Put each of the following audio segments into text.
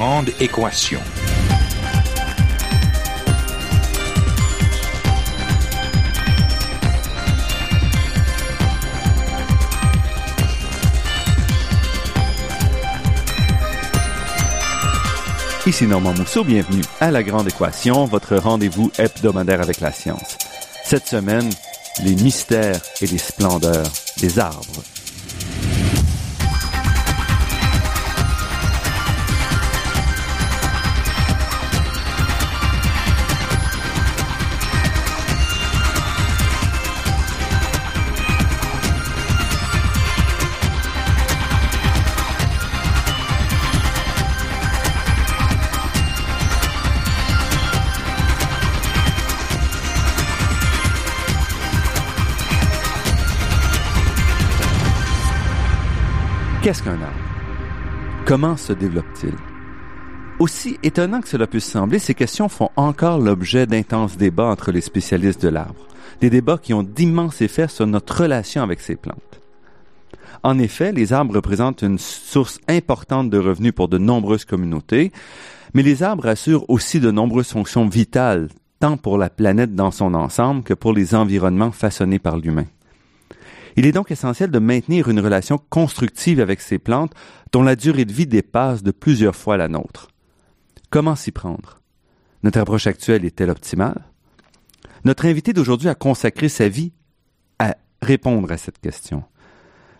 Grande équation. Ici Normand Mousseau, bienvenue à La Grande Équation, votre rendez-vous hebdomadaire avec la science. Cette semaine, les mystères et les splendeurs des arbres. Qu'est-ce qu'un arbre? Comment se développe-t-il? Aussi étonnant que cela puisse sembler, ces questions font encore l'objet d'intenses débats entre les spécialistes de l'arbre, des débats qui ont d'immenses effets sur notre relation avec ces plantes. En effet, les arbres représentent une source importante de revenus pour de nombreuses communautés, mais les arbres assurent aussi de nombreuses fonctions vitales, tant pour la planète dans son ensemble que pour les environnements façonnés par l'humain. Il est donc essentiel de maintenir une relation constructive avec ces plantes dont la durée de vie dépasse de plusieurs fois la nôtre. Comment s'y prendre? Notre approche actuelle est-elle optimale? Notre invité d'aujourd'hui a consacré sa vie à répondre à cette question.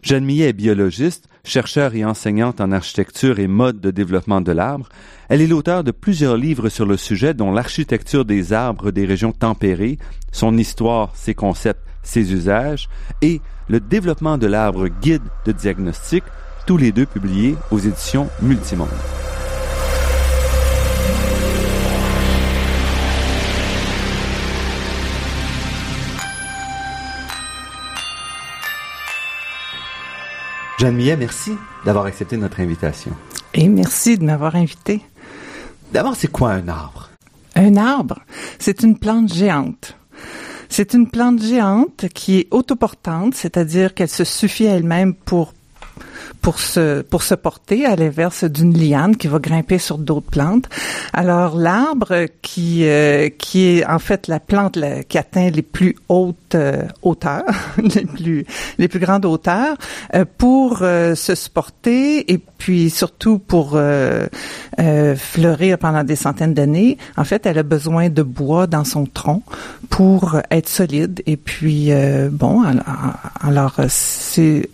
Jeanne Millet est biologiste, chercheur et enseignante en architecture et mode de développement de l'arbre. Elle est l'auteur de plusieurs livres sur le sujet, dont L'architecture des arbres des régions tempérées, son histoire, ses concepts, ses usages, et Le développement de l'arbre guide de diagnostic, tous les deux publiés aux éditions Multimonde. Jeanne Millet, merci d'avoir accepté notre invitation. Et merci de m'avoir invité. D'abord, c'est quoi un arbre? Un arbre, c'est une plante géante. C'est une plante géante qui est autoportante, c'est-à-dire qu'elle se suffit à elle-même pour pour se pour se porter à l'inverse d'une liane qui va grimper sur d'autres plantes. Alors l'arbre qui euh, qui est en fait la plante qui atteint les plus hautes euh, hauteurs, les plus les plus grandes hauteurs euh, pour se supporter et puis surtout pour fleurir pendant des centaines d'années. En fait, elle a besoin de bois dans son tronc pour être solide et puis bon alors, alors c'est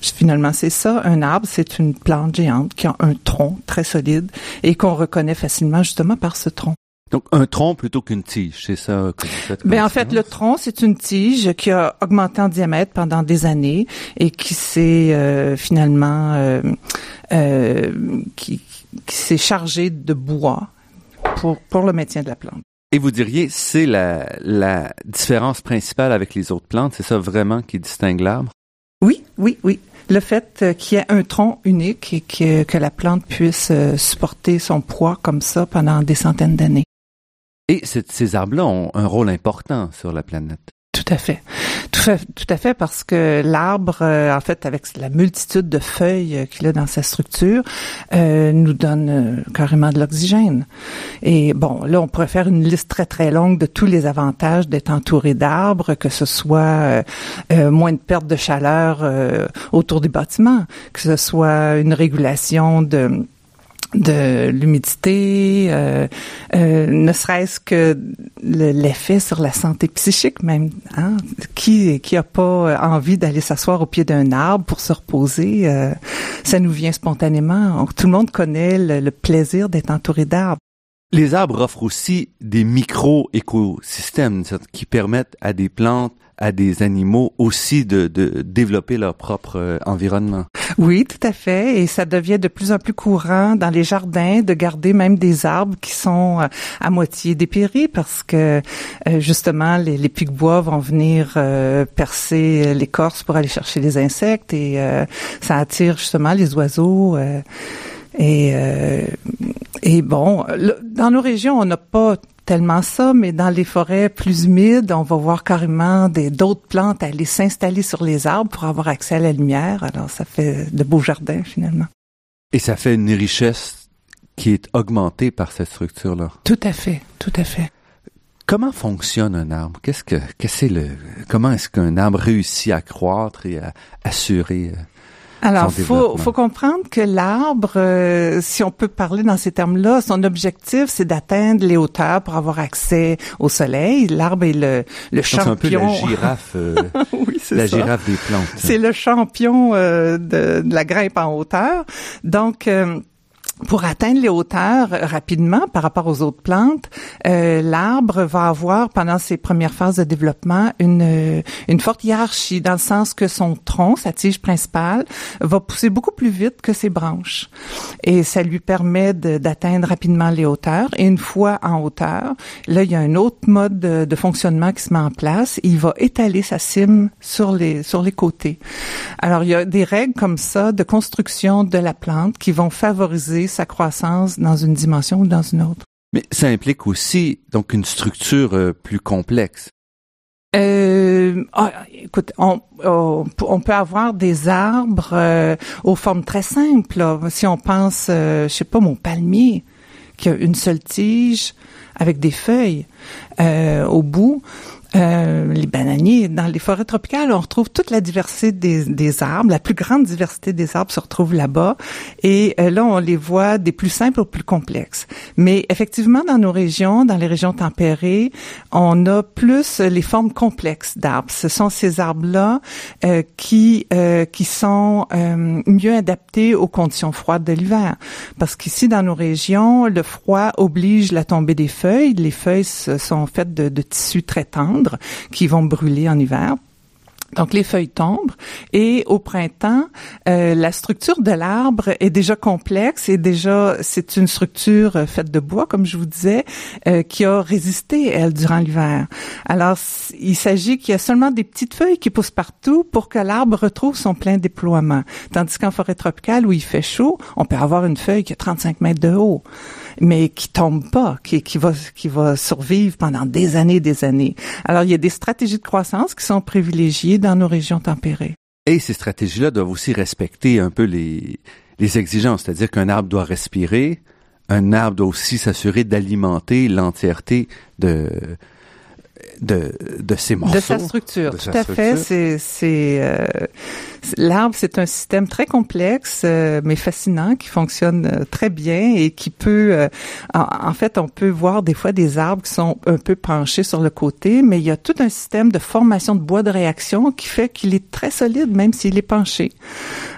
finalement, c'est ça. Un arbre, c'est une plante géante qui a un tronc très solide et qu'on reconnaît facilement justement par ce tronc. Donc un tronc plutôt qu'une tige, c'est ça que vous faites. Ben en fait, le tronc c'est une tige qui a augmenté en diamètre pendant des années et qui s'est euh, finalement euh, euh, qui, qui s'est chargé de bois pour pour le maintien de la plante. Et vous diriez, c'est la, la différence principale avec les autres plantes, c'est ça vraiment qui distingue l'arbre? Oui, oui. Le fait euh, qu'il y ait un tronc unique et que, que la plante puisse euh, supporter son poids comme ça pendant des centaines d'années. Et ces arbres-là ont un rôle important sur la planète. Tout à fait. Tout à, fait parce que l'arbre, euh, en fait, avec la multitude de feuilles euh, qu'il a dans sa structure, euh, nous donne euh, carrément de l'oxygène. Et bon, là, on pourrait faire une liste très très longue de tous les avantages d'être entouré d'arbres, que ce soit moins de perte de chaleur autour des bâtiments, que ce soit une régulation de de l'humidité, euh, euh, ne serait-ce que l'effet sur la santé psychique même. Hein? Qui qui a pas envie d'aller s'asseoir au pied d'un arbre pour se reposer euh, Ça nous vient spontanément. Tout le monde connaît le, le plaisir d'être entouré d'arbres. Les arbres offrent aussi des micro-écosystèmes qui permettent à des plantes à des animaux aussi de, développer leur propre euh, environnement. Oui, tout à fait. Et ça devient de plus en plus courant dans les jardins de garder même des arbres qui sont euh, à moitié dépéris parce que euh, justement les, les pics-bois vont venir percer l'écorce pour aller chercher les insectes et ça attire justement les oiseaux. et, et bon, dans nos régions, on n'a pas tellement ça, mais dans les forêts plus humides, on va voir carrément des d'autres plantes aller s'installer sur les arbres pour avoir accès à la lumière. Alors ça fait de beaux jardins finalement. Et ça fait une richesse qui est augmenté par cette structure-là. Tout à fait, tout à fait. Comment fonctionne un arbre? Qu'est-ce que, qu'est-ce le, comment est-ce qu'un arbre réussit à croître et à assurer euh, alors, faut faut comprendre que l'arbre, euh, si on peut parler dans ces termes-là, son objectif c'est d'atteindre les hauteurs pour avoir accès au soleil. L'arbre est le le champion. C'est un peu la girafe, euh, oui, la girafe des plantes. C'est le champion de, de, la grimpe en hauteur. Donc pour atteindre les hauteurs rapidement par rapport aux autres plantes, euh, l'arbre va avoir pendant ses premières phases de développement une euh, une forte hiérarchie dans le sens que son tronc, sa tige principale, va pousser beaucoup plus vite que ses branches et ça lui permet d'atteindre rapidement les hauteurs. Et une fois en hauteur, là il y a un autre mode de, de, fonctionnement qui se met en place. Il va étaler sa cime sur les sur les côtés. Alors il y a des règles comme ça de construction de la plante qui vont favoriser sa croissance dans une dimension ou dans une autre. Mais ça implique aussi donc une structure euh, plus complexe. Euh, oh, écoute, on, on, peut avoir des arbres euh, aux formes très simples. Si on pense, euh, je sais pas, mon palmier, qui a une seule tige avec des feuilles euh, au bout. Euh, les bananiers. Dans les forêts tropicales, on retrouve toute la diversité des, des arbres. La plus grande diversité des arbres se retrouve là-bas. Et euh, là, on les voit des plus simples aux plus complexes. Mais effectivement, dans nos régions, dans les régions tempérées, on a plus les formes complexes d'arbres. Ce sont ces arbres-là euh, qui euh, qui sont mieux adaptés aux conditions froides de l'hiver. Parce qu'ici, dans nos régions, le froid oblige la tombée des feuilles. Les feuilles sont faites de, de tissus très tendres qui vont brûler en hiver. Donc les feuilles tombent et au printemps, euh, la structure de l'arbre est déjà complexe et déjà c'est une structure euh, faite de bois, comme je vous disais, euh, qui a résisté elle durant l'hiver. Alors il s'agit qu'il y a seulement des petites feuilles qui poussent partout pour que l'arbre retrouve son plein déploiement. Tandis qu'en forêt tropicale où il fait chaud, on peut avoir une feuille qui a 35 mètres de haut mais qui tombe pas, qui, qui va qui va survivre pendant des années, des années. Alors il y a des stratégies de croissance qui sont privilégiées dans nos régions tempérées. Et ces stratégies-là doivent aussi respecter un peu les les exigences, c'est-à-dire qu'un arbre doit respirer, un arbre doit aussi s'assurer d'alimenter l'entièreté de de, de ces morceaux. De sa structure, tout à fait. C'est, c'est euh, l'arbre, c'est un système très complexe, euh, mais fascinant, qui fonctionne euh, très bien et qui peut, en, en, fait, on peut voir des fois des arbres qui sont un peu penchés sur le côté, mais il y a tout un système de formation de bois de réaction qui fait qu'il est très solide, même s'il est penché.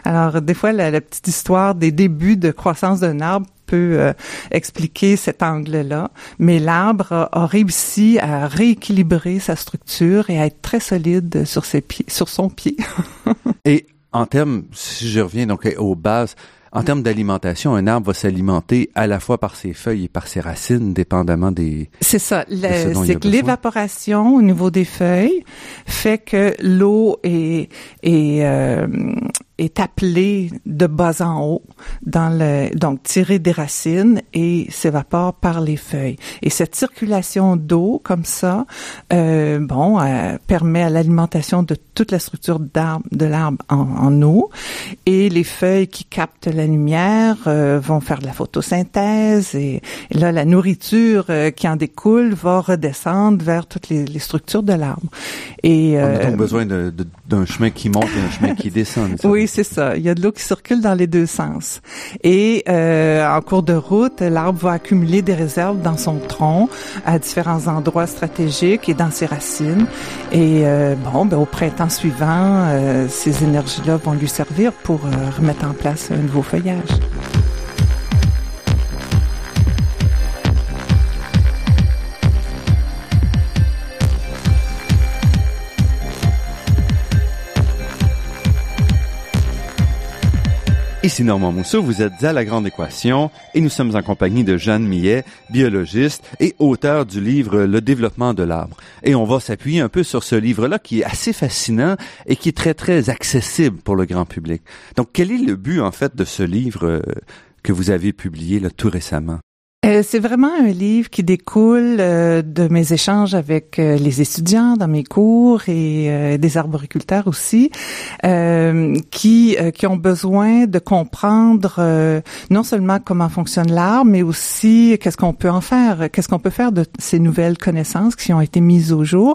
Alors, des fois, la, la petite histoire des débuts de croissance d'un arbre peut euh, expliquer cet angle-là, mais l'arbre a, réussi à rééquilibrer sa structure et à être très solide sur ses pieds, sur son pied. et en termes, si je reviens donc aux bases, en termes d'alimentation, un arbre va s'alimenter à la fois par ses feuilles et par ses racines, dépendamment des. C'est ça. C'est que l'évaporation au niveau des feuilles fait que l'eau est, est euh, est appelé de bas en haut dans le donc tiré des racines et s'évapore par les feuilles. Et cette circulation d'eau comme ça euh, bon euh, permet à l'alimentation de toute la structure d'arbre de l'arbre en, en, eau. Et les feuilles qui captent la lumière euh, vont faire de la photosynthèse et, là la nourriture euh, qui en découle va redescendre vers toutes les, les structures de l'arbre. Et on a donc euh, besoin d'un chemin qui monte et un chemin qui descend oui c'est ça. Il y a de l'eau qui circule dans les deux sens. Et euh, en cours de route, l'arbre va accumuler des réserves dans son tronc à différents endroits stratégiques et dans ses racines. Et euh, bon, ben, au printemps suivant, euh, ces énergies-là vont lui servir pour remettre en place un nouveau feuillage. Ici Normand Mousseau, vous êtes à La Grande Équation et nous sommes en compagnie de Jeanne Millet, biologiste et auteur du livre Le développement de l'arbre. Et on va s'appuyer un peu sur ce livre-là qui est assez fascinant et qui est très très accessible pour le grand public. Donc quel est le but en fait de ce livre euh, que vous avez publié là, tout récemment? Euh, c'est vraiment un livre qui découle euh, de mes échanges avec euh, les étudiants dans mes cours et des arboriculteurs aussi, qui qui ont besoin de comprendre non seulement comment fonctionne l'arbre, mais aussi qu'est-ce qu'on peut en faire, qu'est-ce qu'on peut faire de ces nouvelles connaissances qui ont été mises au jour.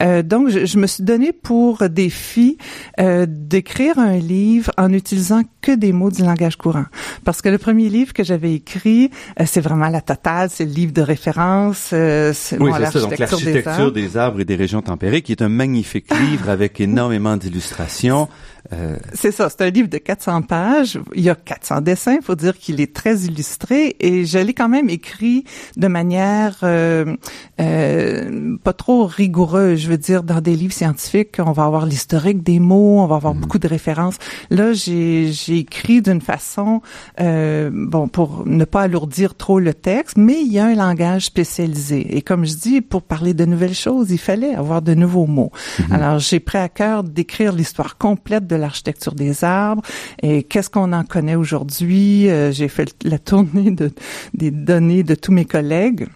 donc, je, je, me suis donné pour défi d'écrire un livre en utilisant que des mots du langage courant, parce que le premier livre que j'avais écrit, c'est vraiment la totale, c'est le livre de référence. Euh, oui, c'est ça. Donc l'architecture des, arbres et des régions tempérées, qui est un magnifique livre avec énormément d'illustrations. Euh, c'est ça, c'est un livre de 400 pages. Il y a 400 dessins. Il faut dire qu'il est très illustré et je l'ai quand même écrit de manière euh, euh, pas trop rigoureuse. Je veux dire, dans des livres scientifiques, on va avoir l'historique des mots, on va avoir mm. beaucoup de références. Là, j'ai écrit d'une façon, euh, bon, pour ne pas alourdir trop le texte, mais il y a un langage spécialisé. Et comme je dis, pour parler de nouvelles choses, il fallait avoir de nouveaux mots. Mm-hmm. Alors, j'ai pris à cœur d'écrire l'histoire complète de l'architecture des arbres et qu'est-ce qu'on en connaît aujourd'hui? Euh, j'ai fait la tournée de, des données de tous mes collègues.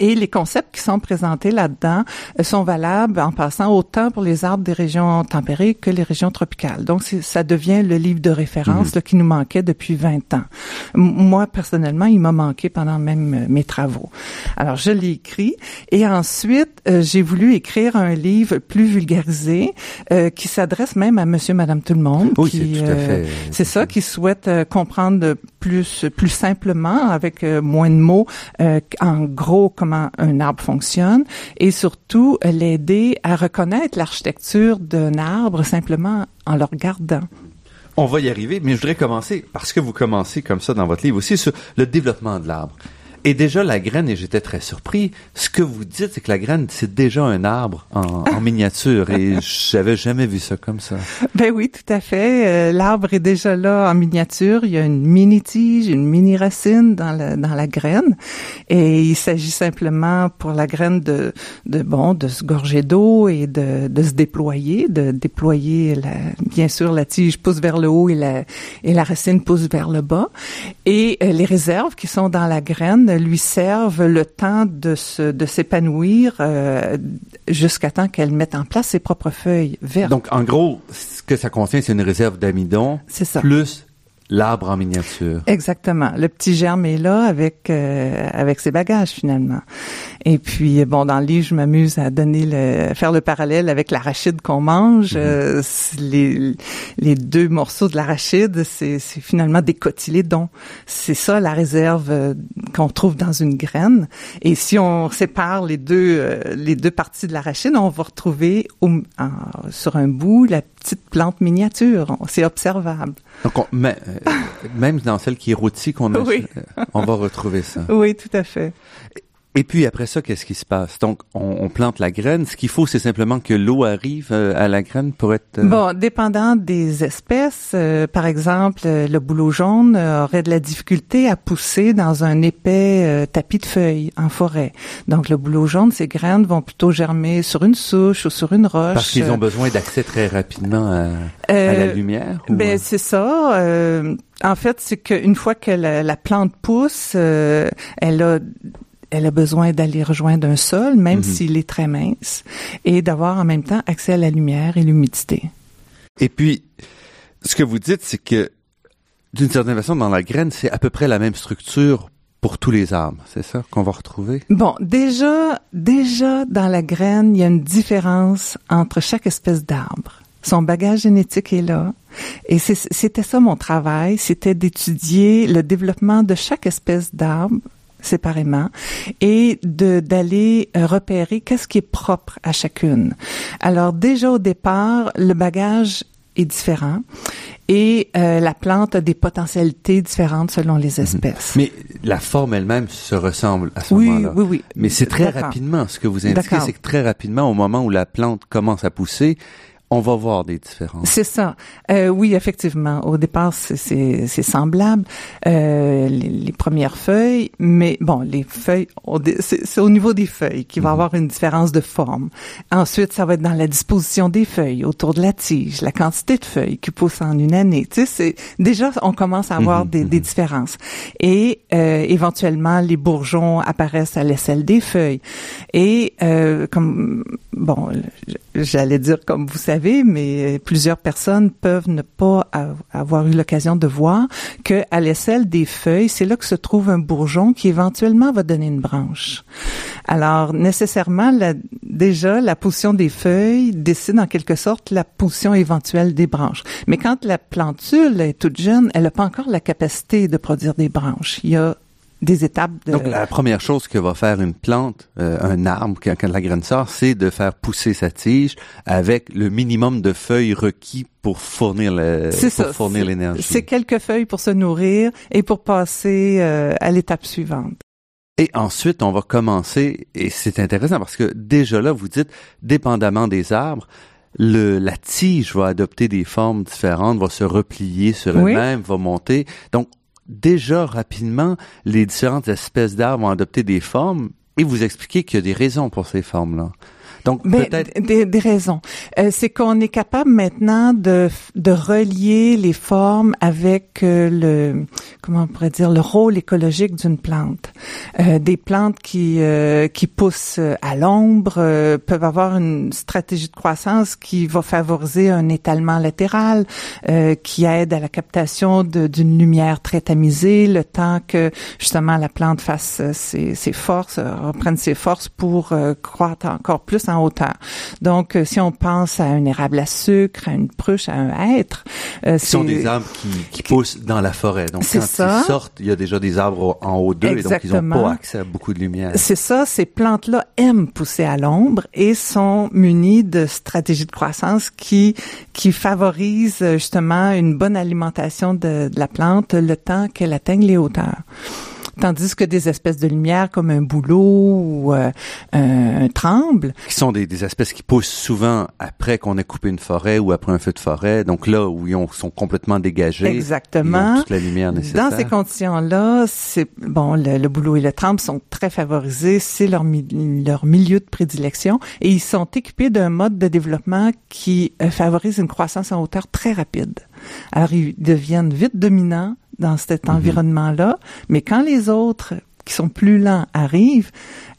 Et les concepts qui sont présentés là-dedans euh, sont valables en passant autant pour les arbres des régions tempérées que les régions tropicales. Donc, ça devient le livre de référence mhm. qui nous manquait depuis 20 ans. moi, personnellement, il m'a manqué pendant même euh, mes travaux. Alors, je l'ai écrit et ensuite, euh, j'ai voulu écrire un livre plus vulgarisé qui s'adresse même à monsieur, madame, tout le monde. Oui, c'est tout à fait. C'est ça, qui souhaite comprendre plus, plus simplement, avec moins de mots, en gros, comme un arbre fonctionne et surtout l'aider à reconnaître l'architecture d'un arbre simplement en le regardant. On va y arriver, mais je voudrais commencer, parce que vous commencez comme ça dans votre livre aussi, sur le développement de l'arbre. Et déjà, la graine, et j'étais très surpris, ce que vous dites, c'est que la graine, c'est déjà un arbre en, miniature. Et j'avais jamais vu ça comme ça. Ben oui, tout à fait. Euh, l'arbre est déjà là en miniature. Il y a une mini-tige, une mini-racine dans la, dans la graine. Et il s'agit simplement pour la graine de, de bon, de se gorger d'eau et de, de se déployer, de déployer, la, bien sûr, la tige pousse vers le haut et la, et la racine pousse vers le bas. Et euh, les réserves qui sont dans la graine lui servent le temps de se, de s'épanouir euh, jusqu'à temps qu'elle mette en place ses propres feuilles vertes. Donc, en gros, ce que ça contient, c'est une réserve d'amidon. C'est ça. Plus L'arbre en miniature. Exactement. Le petit germe est là avec euh, avec ses bagages finalement. Et puis bon, dans le livre, je m'amuse à donner le faire le parallèle avec l'arachide qu'on mange. Mhm. Euh, les les deux morceaux de l'arachide, c'est c'est finalement des cotylédons. C'est ça la réserve euh, qu'on trouve dans une graine. Et si on sépare les deux les deux parties de l'arachide, on va retrouver sur un bout la petite plante miniature. C'est observable. Donc, mais, euh, même dans celle qui est rôtie qu'on a, euh, on va retrouver ça. Oui, tout à fait. Et puis après ça, qu'est-ce qui se passe? Donc, on, plante la graine. Ce qu'il faut, c'est simplement que l'eau arrive euh, à la graine pour être. Bon, dépendant des espèces, par exemple, le bouleau jaune aurait de la difficulté à pousser dans un épais tapis de feuilles en forêt. Donc, le bouleau jaune, ces graines vont plutôt germer sur une souche ou sur une roche. Parce qu'ils ont besoin d'accès très rapidement à, à la lumière. Ben c'est ça. en fait, c'est qu'une fois que la, plante pousse, elle a elle a besoin d'aller rejoindre un sol, même mhm. s'il est très mince, et d'avoir en même temps accès à la lumière et l'humidité. Et puis, ce que vous dites, c'est que d'une certaine façon, dans la graine, c'est à peu près la même structure pour tous les arbres, c'est ça qu'on va retrouver? Bon, déjà, déjà dans la graine, il y a une différence entre chaque espèce d'arbre. Son bagage génétique est là. Et c'était ça mon travail, c'était d'étudier le développement de chaque espèce d'arbre séparément et de d'aller euh, repérer qu'est-ce qui est propre à chacune. Alors déjà au départ, le bagage est différent et euh, la plante a des potentialités différentes selon les mhm. espèces. Mais la forme elle-même se ressemble à ce oui, moment-là. Oui, oui, Mais c'est très rapidement, ce que vous indiquez, c'est que très rapidement, au moment où la plante commence à pousser, on va voir des différences. C'est ça. Euh, oui, effectivement. Au départ, c'est semblable, euh, les, les, premières feuilles, mais bon, les feuilles, c'est au niveau des feuilles qu'il va y mhm. avoir une différence de forme. Ensuite, ça va être dans la disposition des feuilles, autour de la tige, la quantité de feuilles qui poussent en une année. Tu sais, déjà, on commence à avoir mhm, des, des, mhm. différences. Et euh, éventuellement, les bourgeons apparaissent à l'aisselle des feuilles. Et euh, comme, bon, j'allais dire comme vous savez, mais plusieurs personnes peuvent ne pas avoir eu l'occasion de voir que à l'aisselle des feuilles, c'est là que se trouve un bourgeon qui éventuellement va donner une branche. Alors nécessairement, déjà la position des feuilles décide en quelque sorte la position éventuelle des branches. Mais quand la plantule est toute jeune, elle n'a pas encore la capacité de produire des branches. Il y a des étapes. De... Donc la première chose que va faire une plante, euh, un arbre quand, la graine sort, c'est de faire pousser sa tige avec le minimum de feuilles requis pour fournir le, pour fournir l'énergie. C'est quelques feuilles pour se nourrir et pour passer euh, à l'étape suivante. Et ensuite, on va commencer, et c'est intéressant parce que déjà là, vous dites, dépendamment des arbres, le, la tige va adopter des formes différentes, va se replier sur elle-même, va monter. Donc, déjà rapidement, les différentes espèces d'arbres ont adopté des formes et vous expliquez qu'il y a des raisons pour ces formes-là. Donc peut-être des, des, raisons. Euh, c'est qu'on est capable maintenant de, de relier les formes avec euh, le comment on pourrait dire le rôle écologique d'une plante. Euh, des plantes qui euh, qui poussent à l'ombre euh, peuvent avoir une stratégie de croissance qui va favoriser un étalement latéral, qui aide à la captation d'une lumière très tamisée, le temps que justement la plante fasse ses, ses forces, reprenne ses forces pour croître encore plus en hauteur. Donc, euh, si on pense à un érable à sucre, à une pruche, à un hêtre, euh, ce sont des arbres qui, qui poussent dans la forêt. Donc, quand ils sortent, il y a déjà des arbres en haut d'eux et donc ils n'ont pas accès à beaucoup de lumière. C'est ça. Ces plantes-là aiment pousser à l'ombre et sont munies de stratégies de croissance qui qui favorisent justement une bonne alimentation de, de la plante le temps qu'elle atteigne les hauteurs. Tandis que des espèces de lumière comme un bouleau ou euh, un tremble. Qui sont des, des, espèces qui poussent souvent après qu'on ait coupé une forêt ou après un feu de forêt. Donc là où ils sont complètement dégagés. Exactement. Ils ont toute la lumière nécessaire. Dans ces conditions-là, c'est bon, le, le, bouleau et le tremble sont très favorisés. C'est leur, leur milieu de prédilection et ils sont équipés d'un mode de développement qui euh, favorise une croissance en hauteur très rapide. Alors ils deviennent vite dominants dans cet mhm. environnement-là. Mais quand les autres qui sont plus lents arrivent,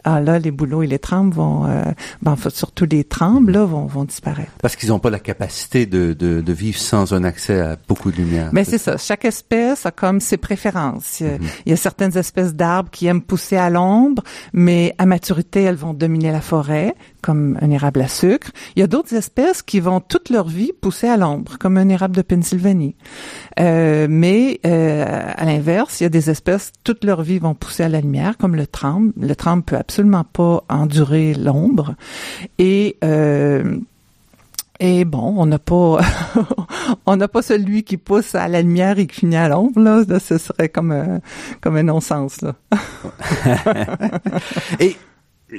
ah là, les bouleaux et les trembles vont, euh, ben, surtout les trembles, là, vont, vont disparaître. Parce qu'ils n'ont pas la capacité de, de, de, vivre sans un accès à beaucoup de lumière. Mais c'est ça. Chaque espèce a comme ses préférences. Il y a certaines espèces d'arbres qui aiment pousser à l'ombre, mais à maturité, elles vont dominer la forêt, comme un érable à sucre. Il y a d'autres espèces qui vont toute leur vie pousser à l'ombre, comme un érable de Pennsylvanie. Euh, mais euh, à l'inverse, il y a des espèces toute leur vie vont pousser à la lumière, comme le tremble. Le tremble peut absolument pas endurer l'ombre. Et euh, et bon, on n'a pas, on n'a pas celui qui pousse à la lumière et qui finit à l'ombre là. Ce serait comme un, comme un non-sens là. et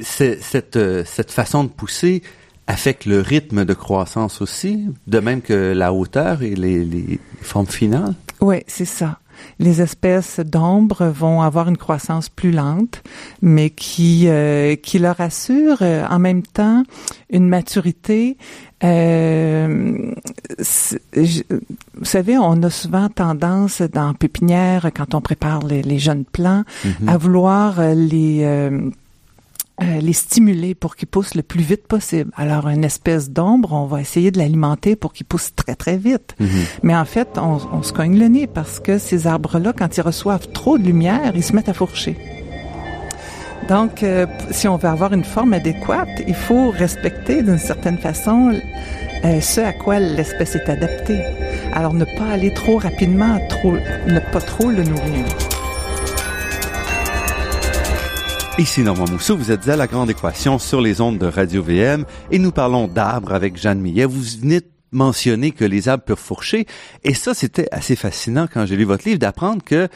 cette cette façon de pousser affecte le rythme de croissance aussi, de même que la hauteur et les, les formes finales? Oui, c'est ça les espèces d'ombre vont avoir une croissance plus lente, mais qui euh, qui leur assure euh, en même temps une maturité. Euh, vous savez, on a souvent tendance dans pépinière quand on prépare les, les jeunes plants mm-hmm. à vouloir les euh, les stimuler pour qu'ils poussent le plus vite possible. Alors, une espèce d'ombre, on va essayer de l'alimenter pour qu'il pousse très, très vite. Mhm. Mais en fait, on, on, se cogne le nez parce que ces arbres-là, quand ils reçoivent trop de lumière, ils se mettent à fourcher. Donc, euh, si on veut avoir une forme adéquate, il faut respecter d'une certaine façon euh, ce à quoi l'espèce est adaptée. Alors, ne pas aller trop rapidement, trop, ne pas trop le nourrir. Ici Normand Mousseau, vous êtes à La Grande Équation sur les ondes de Radio VM et nous parlons d'arbres avec Jeanne Millet. Vous venez de mentionner que les arbres peuvent fourcher et ça, c'était assez fascinant quand j'ai lu votre livre d'apprendre que,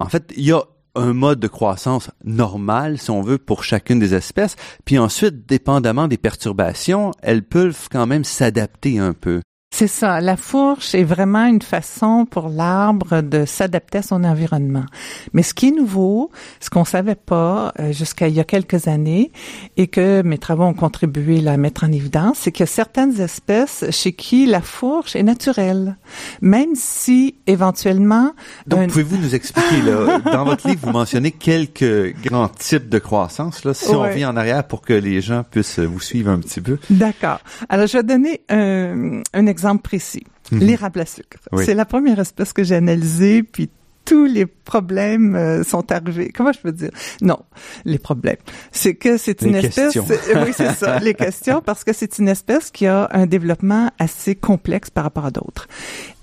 en fait, il y a un mode de croissance normal, si on veut, pour chacune des espèces. Puis ensuite, dépendamment des perturbations, elles peuvent quand même s'adapter un peu. C'est ça. La fourche est vraiment une façon pour l'arbre de s'adapter à son environnement. Mais ce qui est nouveau, ce qu'on savait pas euh, jusqu'à il y a quelques années et que mes travaux ont contribué à mettre en évidence, c'est qu'il y a certaines espèces chez qui la fourche est naturelle. Même si éventuellement... Donc, un... pouvez-vous nous expliquer, là, dans votre livre, vous mentionnez quelques grands types de croissance, là, si ouais. on vient en arrière pour que les gens puissent vous suivre un petit peu. D'accord. Alors, je vais donner un, un exemple exemple précis. Mm -hmm. L'érable à sucre. Oui. C'est la première espèce que j'ai analysée, puis tous les problèmes euh, sont arrivés. Comment je peux dire? Non, les problèmes. C'est que c'est une les espèce. oui, c'est ça, les questions, parce que c'est une espèce qui a un développement assez complexe par rapport à d'autres.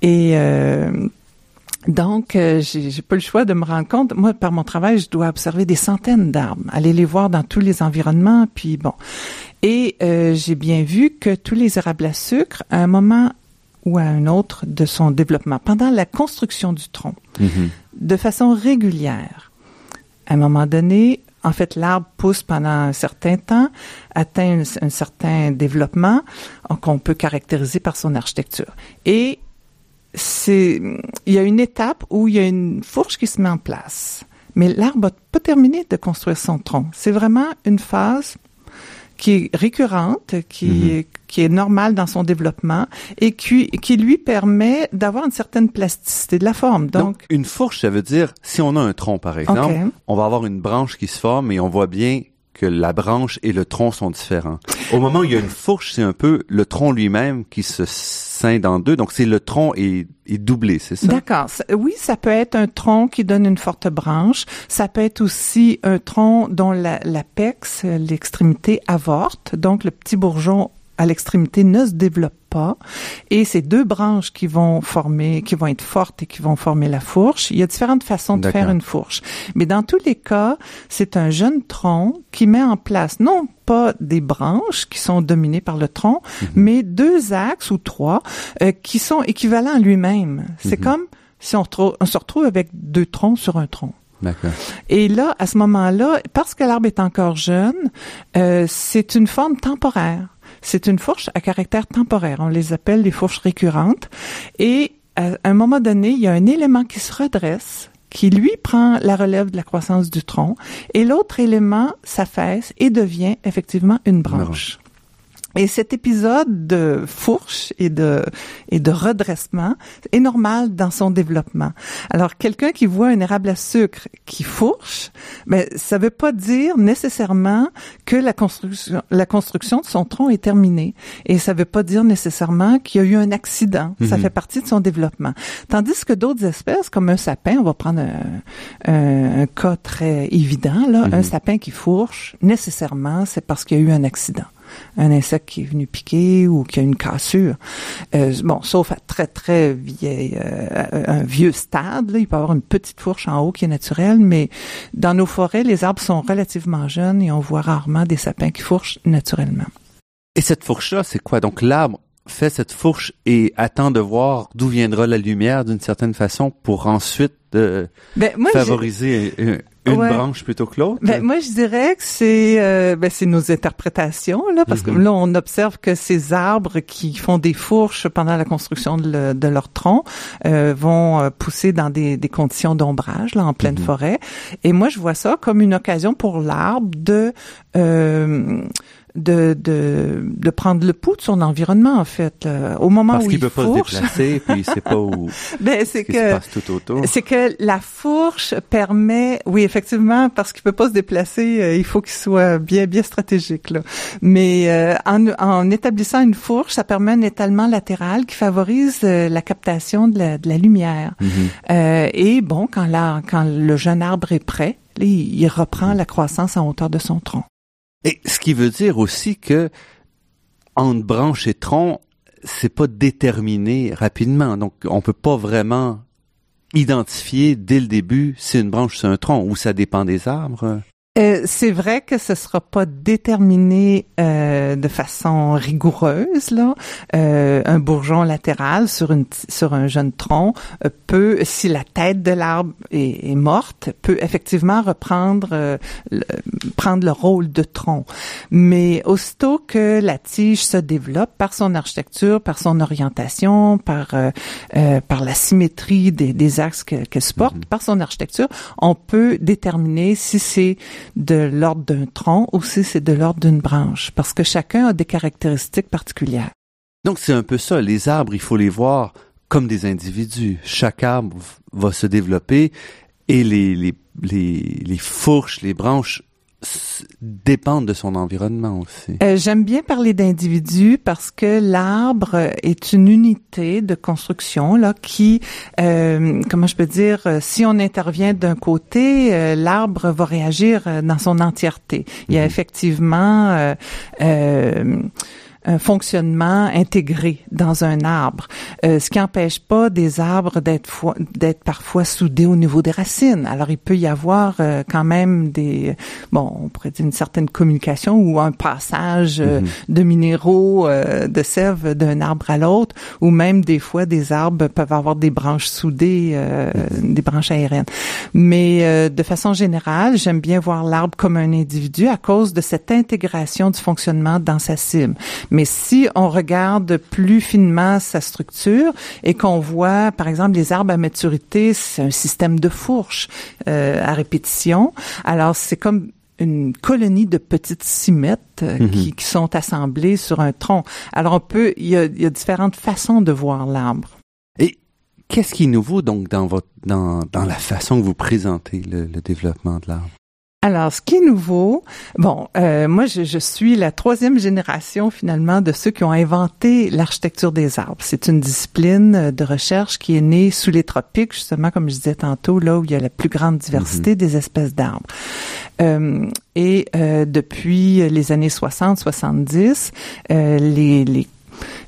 Et euh, donc, euh, j'ai pas le choix de me rendre compte. Moi, par mon travail, je dois observer des centaines d'arbres, aller les voir dans tous les environnements, puis bon. Et euh, j'ai bien vu que tous les érables à sucre, à un moment ou à un autre de son développement, pendant la construction du tronc, mm -hmm. de façon régulière, à un moment donné, en fait, l'arbre pousse pendant un certain temps, atteint un, un certain développement qu'on peut caractériser par son architecture. Et c'est, il y a une étape où il y a une fourche qui se met en place. Mais l'arbre n'a pas terminé de construire son tronc. C'est vraiment une phase qui est récurrente, qui, mm -hmm. qui est normale dans son développement et qui, qui lui permet d'avoir une certaine plasticité de la forme. Donc, Donc, une fourche, ça veut dire, si on a un tronc, par exemple, okay. on va avoir une branche qui se forme et on voit bien que la branche et le tronc sont différents. Au moment où il y a une fourche, c'est un peu le tronc lui-même qui se scinde en deux. Donc, c'est le tronc est, est doublé, c'est ça? D'accord. Oui, ça peut être un tronc qui donne une forte branche. Ça peut être aussi un tronc dont l'apex, la, l'extrémité, avorte. Donc, le petit bourgeon à l'extrémité ne se développe pas et ces deux branches qui vont former qui vont être fortes et qui vont former la fourche il y a différentes façons de faire une fourche mais dans tous les cas c'est un jeune tronc qui met en place non pas des branches qui sont dominées par le tronc mm -hmm. mais deux axes ou trois euh, qui sont équivalents à lui-même c'est mm -hmm. comme si on, on se retrouve avec deux troncs sur un tronc et là, à ce moment-là, parce que l'arbre est encore jeune, euh, c'est une forme temporaire. C'est une fourche à caractère temporaire. On les appelle les fourches récurrentes. Et à un moment donné, il y a un élément qui se redresse qui lui prend la relève de la croissance du tronc et l'autre élément s'affaisse et devient effectivement une branche. Et cet épisode de fourche et de et de redressement est normal dans son développement. Alors quelqu'un qui voit un érable à sucre qui fourche, mais ben, ça veut pas dire nécessairement que la construction la construction de son tronc est terminée et ça veut pas dire nécessairement qu'il y a eu un accident. Mm -hmm. Ça fait partie de son développement. Tandis que d'autres espèces comme un sapin, on va prendre un, un, un cas très évident là, mm -hmm. un sapin qui fourche, nécessairement c'est parce qu'il y a eu un accident un insecte qui est venu piquer ou qui a une cassure. Euh, bon, sauf à très très vieille, euh, un vieux stade, là, il peut y avoir une petite fourche en haut qui est naturelle, mais dans nos forêts, les arbres sont relativement jeunes et on voit rarement des sapins qui fourchent naturellement. Et cette fourche-là, c'est quoi? Donc l'arbre fait cette fourche et attend de voir d'où viendra la lumière d'une certaine façon pour ensuite euh, ben, moi, favoriser une ouais. branche plutôt que l'autre? Ben, moi, je dirais que c'est euh, ben, c'est nos interprétations, là, parce mm -hmm. que là, on observe que ces arbres qui font des fourches pendant la construction de, le, de leur tronc euh, vont pousser dans des, des conditions d'ombrage, là, en pleine mm -hmm. forêt. Et moi, je vois ça comme une occasion pour l'arbre de... Euh, de, de, de prendre le pouls de son environnement, en fait. Là. Au moment Parce où il, peut fourche, pas se déplacer, puis il sait pas où ben, c'est que, que se passe tout autour. C'est que la fourche permet, oui, effectivement, parce qu'il peut pas se déplacer, euh, il faut qu'il soit bien, bien stratégique, là. Mais euh, en, en établissant une fourche, ça permet un étalement latéral qui favorise euh, la captation de la, de la lumière. Mm -hmm. et bon, quand, la, quand le jeune arbre est prêt, il reprend la croissance en hauteur de son tronc. Et ce qui veut dire aussi que entre branche et tronc, c'est pas déterminé rapidement. Donc, on peut pas vraiment identifier dès le début si une branche c'est un tronc ou ça dépend des arbres. Euh, c'est vrai que ce sera pas déterminé euh, de façon rigoureuse là. Euh, un bourgeon latéral sur une sur un jeune tronc euh, peut, si la tête de l'arbre est, est, morte, peut effectivement reprendre euh, le, prendre le rôle de tronc. Mais aussitôt que la tige se développe par son architecture, par son orientation, par par la symétrie des, des axes qu'elle que supporte, mm-hmm. par son architecture, on peut déterminer si c'est de l'ordre d'un tronc ou si c'est de l'ordre d'une branche, parce que chacun a des caractéristiques particulières. Donc c'est un peu ça, les arbres, il faut les voir comme des individus. Chaque arbre va se développer et les, les, les, les fourches, les branches dépendent de son environnement aussi. Euh, J'aime bien parler d'individu parce que l'arbre est une unité de construction là qui, euh, comment je peux dire, euh, si on intervient d'un côté, euh, l'arbre va réagir dans son entièreté. Il y a -hmm. effectivement un fonctionnement intégré dans un arbre, euh, ce qui n'empêche pas des arbres d'être d'être parfois soudés au niveau des racines. Alors il peut y avoir euh, quand même des bon, on pourrait dire une certaine communication ou un passage euh, mm -hmm. de minéraux euh, de sève d'un arbre à l'autre, ou même des fois des arbres peuvent avoir des branches soudées, mm -hmm. des branches aériennes. Mais de façon générale, j'aime bien voir l'arbre comme un individu à cause de cette intégration du fonctionnement dans sa cime. Mais si on regarde plus finement sa structure et qu'on voit, par exemple, les arbres à maturité, c'est un système de fourches euh, à répétition. Alors, c'est comme une colonie de petites cimettes euh, mm -hmm. qui, qui, sont assemblées sur un tronc. Alors, on peut, il y a, il y a différentes façons de voir l'arbre. Et qu'est-ce qui est nouveau, donc, dans votre, dans, dans la façon que vous présentez le, le développement de l'arbre? Alors, ce qui est nouveau, bon, euh, moi, je, je, suis la troisième génération finalement de ceux qui ont inventé l'architecture des arbres. C'est une discipline de recherche qui est née sous les tropiques, justement, comme je disais tantôt, là où il y a la plus grande diversité mm -hmm. des espèces d'arbres. Euh, et euh, depuis les années 60-70, euh, les, les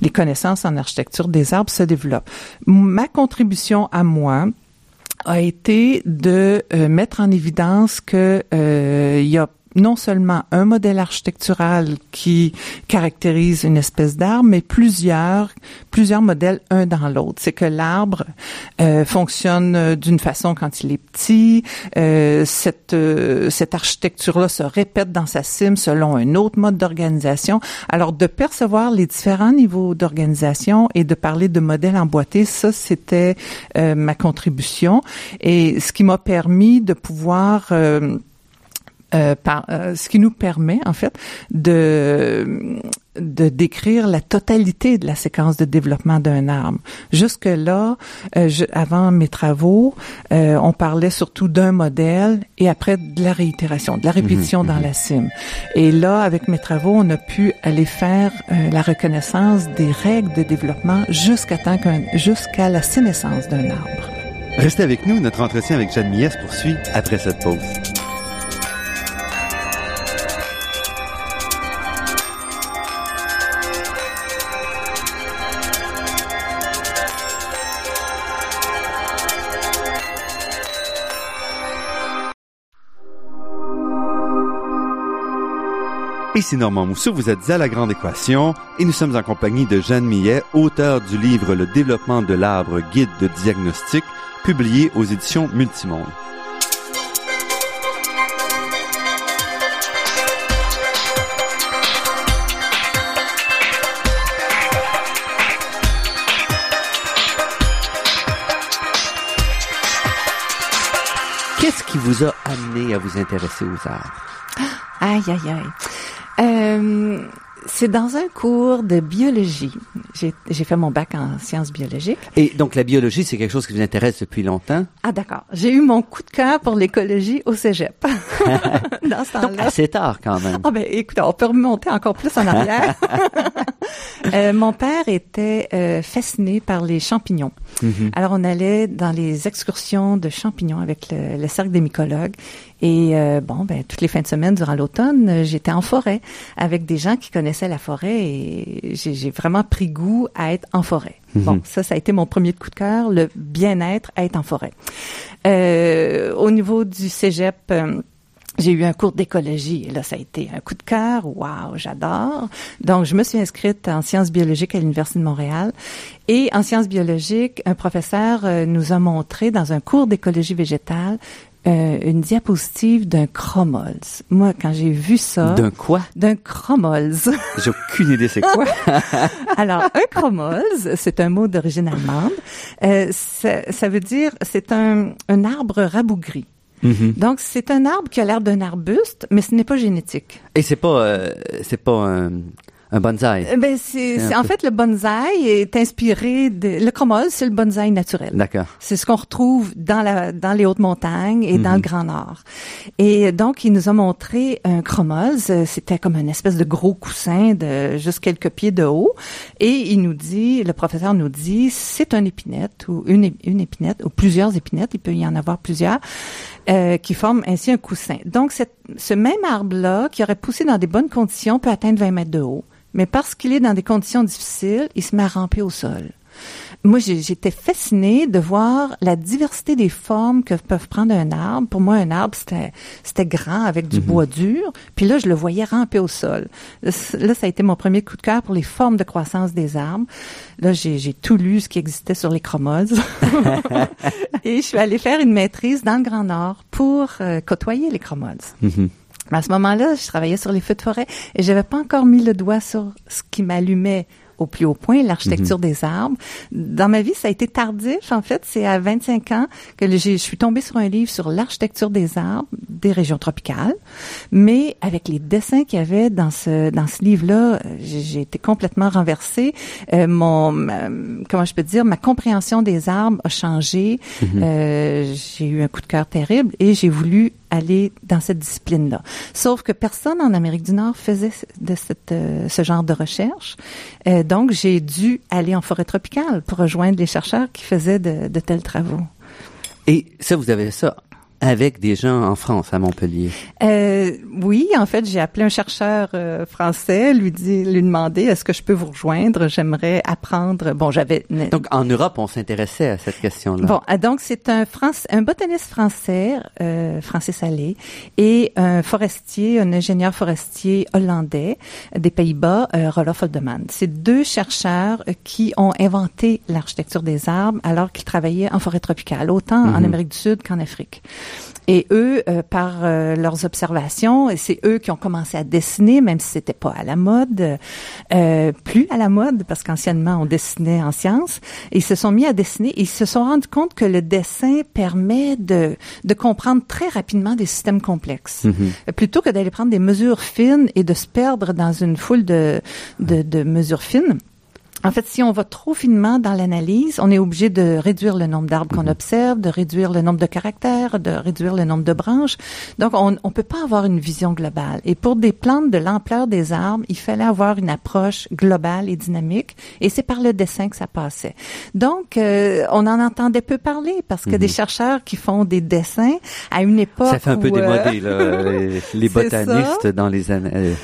les connaissances en architecture des arbres se développent. Ma contribution à moi, a été de euh, mettre en évidence que euh, il y a non seulement un modèle architectural qui caractérise une espèce d'arbre, mais plusieurs, plusieurs modèles un dans l'autre. C'est que l'arbre euh, fonctionne d'une façon quand il est petit. Euh, cette euh, cette architecture-là se répète dans sa cime selon un autre mode d'organisation. Alors de percevoir les différents niveaux d'organisation et de parler de modèles emboîtés, ça c'était euh, ma contribution et ce qui m'a permis de pouvoir euh, euh, par, euh, ce qui nous permet en fait de de décrire la totalité de la séquence de développement d'un arbre. Jusque là, euh, je, avant mes travaux, on parlait surtout d'un modèle et après de la réitération, de la répétition mmh, dans mmh. la cime. Et là, avec mes travaux, on a pu aller faire la reconnaissance des règles de développement jusqu'à temps jusqu'à la sénescence d'un arbre. Restez avec nous, notre entretien avec Jeanne Millet se poursuit après cette pause. Ici Normand Mousseau, vous êtes à La Grande Équation et nous sommes en compagnie de Jeanne Millet, auteur du livre Le développement de l'arbre, guide de diagnostic, publié aux éditions Multimonde. Qu'est-ce qui vous a amené à vous intéresser aux arbres? Aïe, aïe, aïe. Euh, c'est dans un cours de biologie. J'ai fait mon bac en sciences biologiques. Et donc la biologie, c'est quelque chose qui vous intéresse depuis longtemps? Ah d'accord. J'ai eu mon coup de cœur pour l'écologie au cégep. dans ce temps-là. assez tard quand même. Ah ben écoute, on peut remonter encore plus en arrière. euh, mon père était euh, fasciné par les champignons. Mm -hmm. Alors on allait dans les excursions de champignons avec le, le cercle des mycologues et euh, bon, ben toutes les fins de semaine durant l'automne, j'étais en forêt avec des gens qui connaissaient la forêt et j'ai vraiment pris goût à être en forêt. -hmm. Bon, ça, ça a été mon premier coup de cœur, le bien-être à être en forêt. Euh, au niveau du cégep. Euh, j'ai eu un cours d'écologie. Là, ça a été un coup de cœur. Waouh, j'adore. Donc, je me suis inscrite en sciences biologiques à l'Université de Montréal. Et en sciences biologiques, un professeur euh, nous a montré dans un cours d'écologie végétale euh, une diapositive d'un chromols. Moi, quand j'ai vu ça... D'un quoi? D'un chromols. J'ai aucune idée c'est quoi. Alors, un chromols, c'est un mot d'origine allemande. Euh, ça, ça, veut dire, c'est un, un arbre rabougri. Mm-hmm. Donc, c'est un arbre qui a l'air d'un arbuste, mais ce n'est pas génétique. Et c'est pas, euh, c'est pas un, un bonsaï. Euh, ben c'est en fait le bonsaï est inspiré de le chromol, c'est le bonsaï naturel. D'accord. C'est ce qu'on retrouve dans la dans les hautes montagnes et dans le mhm. Grand Nord. Et donc il nous a montré un chromol, c'était comme une espèce de gros coussin de juste quelques pieds de haut et il nous dit le professeur nous dit c'est un épinette ou une une épinette ou plusieurs épinettes, il peut y en avoir plusieurs euh, qui forment ainsi un coussin. Donc cette, ce même arbre là qui aurait poussé dans des bonnes conditions peut atteindre 20 mètres de haut mais parce qu'il est dans des conditions difficiles, il se met à ramper au sol. Moi, j'étais fascinée de voir la diversité des formes que peuvent prendre un arbre. Pour moi, un arbre, c'était, c'était grand avec du mhm. bois dur. Puis là, je le voyais ramper au sol. Là, ça a été mon premier coup de cœur pour les formes de croissance des arbres. Là, j'ai, tout lu ce qui existait sur les chromodes. Et je suis allée faire une maîtrise dans le Grand Nord pour euh, côtoyer les chromodes. Mhm à ce moment-là, je travaillais sur les feux de forêt et j'avais pas encore mis le doigt sur ce qui m'allumait au plus haut point, l'architecture mhm. des arbres. Dans ma vie, ça a été tardif. En fait, c'est à 25 ans que je suis tombée sur un livre sur l'architecture des arbres des régions tropicales. Mais avec les dessins qu'il y avait dans ce dans ce livre-là, j'ai été complètement renversée. Euh, mon, comment je peux dire, ma compréhension des arbres a changé. Mhm. euh, j'ai eu un coup de cœur terrible et j'ai voulu aller dans cette discipline-là. Sauf que personne en Amérique du Nord faisait de cette, euh, ce genre de recherche. Euh, donc, j'ai dû aller en forêt tropicale pour rejoindre les chercheurs qui faisaient de, de tels travaux. Et ça, vous avez ça avec des gens en France, à Montpellier? Euh, oui, en fait, j'ai appelé un chercheur euh, français, lui dit, lui demander est-ce que je peux vous rejoindre? J'aimerais apprendre. Bon, j'avais. Donc en Europe, on s'intéressait à cette question-là. Bon, ah, donc c'est un France, un botaniste français, euh, Francis Allais, et un forestier, un ingénieur forestier hollandais des Pays-Bas, euh, Rolof Oldeman. C'est deux chercheurs qui ont inventé l'architecture des arbres alors qu'ils travaillaient en forêt tropicale, autant en mhm. Amérique du Sud qu'en Afrique. Et eux, euh, par euh, leurs observations, et c'est eux qui ont commencé à dessiner, même si c'était pas à la mode, euh, plus à la mode, parce qu'anciennement on dessinait en sciences. ils se sont mis à dessiner. Et ils se sont rendus compte que le dessin permet de, de comprendre très rapidement des systèmes complexes, mm-hmm. plutôt que d'aller prendre des mesures fines et de se perdre dans une foule de, de, de mesures fines. En fait, si on va trop finement dans l'analyse, on est obligé de réduire le nombre d'arbres qu'on observe, de réduire le nombre de caractères, de réduire le nombre de branches. Donc, on ne peut pas avoir une vision globale. Et pour des plantes de l'ampleur des arbres, il fallait avoir une approche globale et dynamique. Et c'est par le dessin que ça passait. Donc, euh, on en entendait peu parler parce que des mhm. chercheurs qui font des dessins à une époque Ça fait un peu démodé, là, les, botanistes dans les années...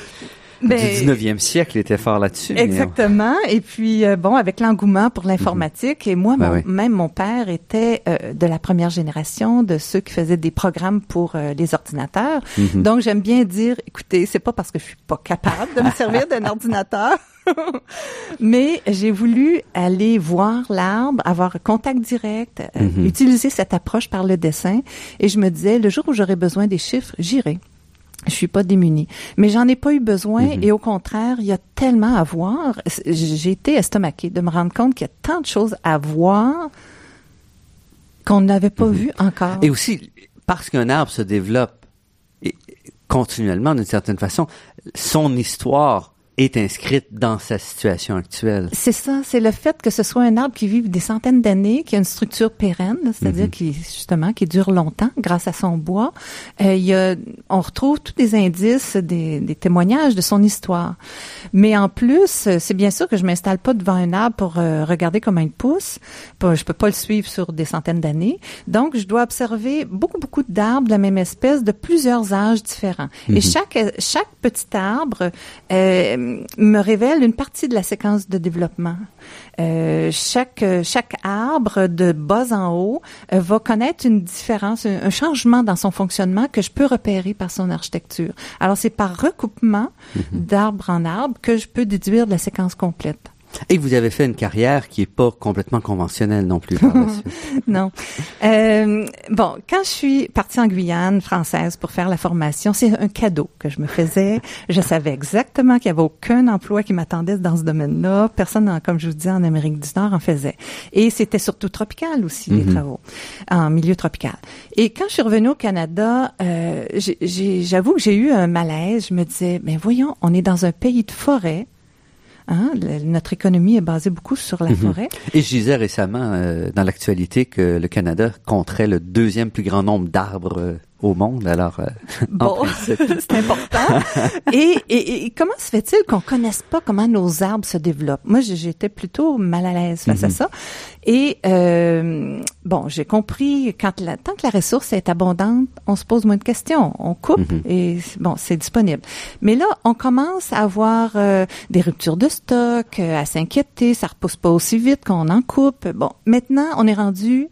Euh, ben, du 19e siècle était fort là-dessus. Exactement. Et puis, euh, bon, avec l'engouement pour l'informatique, et moi, ben même mon père était euh, de la première génération de ceux qui faisaient des programmes pour euh, les ordinateurs. Mhm. Donc, j'aime bien dire, écoutez, c'est pas parce que je suis pas capable de me servir d'un ordinateur. Mais j'ai voulu aller voir l'arbre, avoir contact direct, mhm. utiliser cette approche par le dessin. Et je me disais, le jour où j'aurai besoin des chiffres, j'irai je suis pas démunie. Mais j'en ai pas eu besoin mhm. et au contraire, il y a tellement à voir. J'ai été estomaquée de me rendre compte qu'il y a tant de choses à voir qu'on n'avait pas mhm. vu encore. Et aussi, parce qu'un arbre se développe continuellement d'une certaine façon, son histoire est inscrite dans sa situation actuelle. C'est ça, c'est le fait que ce soit un arbre qui vive des centaines d'années, qui a une structure pérenne, c'est-à-dire mhm. qui justement qui dure longtemps grâce à son bois. Euh, il y a, on retrouve tous des indices, des, des, témoignages de son histoire. Mais en plus, c'est bien sûr que je m'installe pas devant un arbre pour euh, regarder comment il pousse. Je peux pas le suivre sur des centaines d'années. Donc, je dois observer beaucoup beaucoup d'arbres de la même espèce de plusieurs âges différents. Et mhm. chaque chaque petit arbre euh, me révèle une partie de la séquence de développement. Euh, chaque chaque arbre de bas en haut euh, va connaître une différence, un, un, changement dans son fonctionnement que je peux repérer par son architecture. Alors c'est par recoupement mm-hmm. d'arbre en arbre que je peux déduire de la séquence complète. Et vous avez fait une carrière qui est pas complètement conventionnelle non plus non. Euh, bon, quand je suis partie en Guyane française pour faire la formation, c'est un cadeau que je me faisais. Je savais exactement qu'il y avait aucun emploi qui m'attendait dans ce domaine-là. Personne, comme je vous dis, en Amérique du Nord en faisait. Et c'était surtout tropical aussi, les mhm. travaux, en milieu tropical. Et quand je suis revenue au Canada, euh, j'avoue que j'ai eu un malaise. Je me disais, mais voyons, on est dans un pays de forêt Hein? notre économie est basée beaucoup sur la mhm. forêt. Et je disais récemment euh, dans l'actualité que le Canada compterait le deuxième plus grand nombre d'arbres euh, au monde. Alors, euh, bon, c'est important. et, et, et, comment se fait-il qu'on connaisse pas comment nos arbres se développent? Moi, j'étais plutôt mal à l'aise face à mhm. ça. Et euh, bon, j'ai compris quand la, tant que la ressource est abondante, on se pose moins de questions, on coupe mhm. et bon, c'est disponible. Mais là, on commence à avoir euh, des ruptures de stock, euh, à s'inquiéter, ça repousse pas aussi vite qu'on en coupe. Bon, maintenant, on est rendu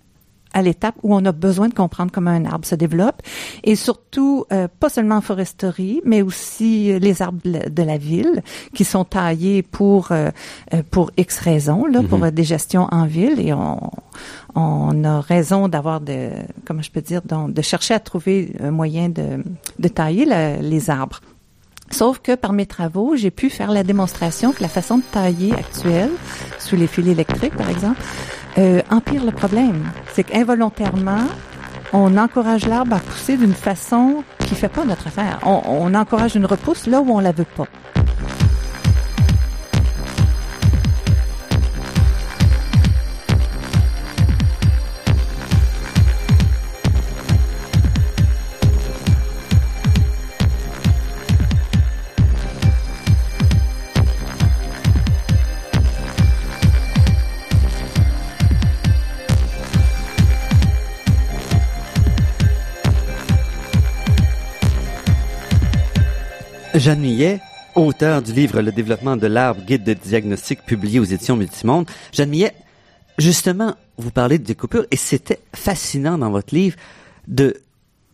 à l'étape où on a besoin de comprendre comment un arbre se développe. Et surtout euh, pas seulement en foresterie mais aussi les arbres de la ville qui sont taillés pour euh, euh, pour X raisons là pour mhm. des gestions en ville. Et on on a raison d'avoir de comment je peux dire donc, de chercher à trouver un moyen de de tailler les arbres Sauf que par mes travaux, j'ai pu faire la démonstration que la façon de tailler actuelle, sous les fils électriques par exemple, euh, empire le problème. C'est qu'involontairement, on encourage l'arbre à pousser d'une façon qui fait pas notre affaire. On, on encourage une repousse là où on la veut pas. Jeanne Millet, auteur du livre Le développement de l'arbre, guide de diagnostic publié aux éditions Multimonde. Jeanne Millet, justement, vous parlez de découpure et c'était fascinant dans votre livre de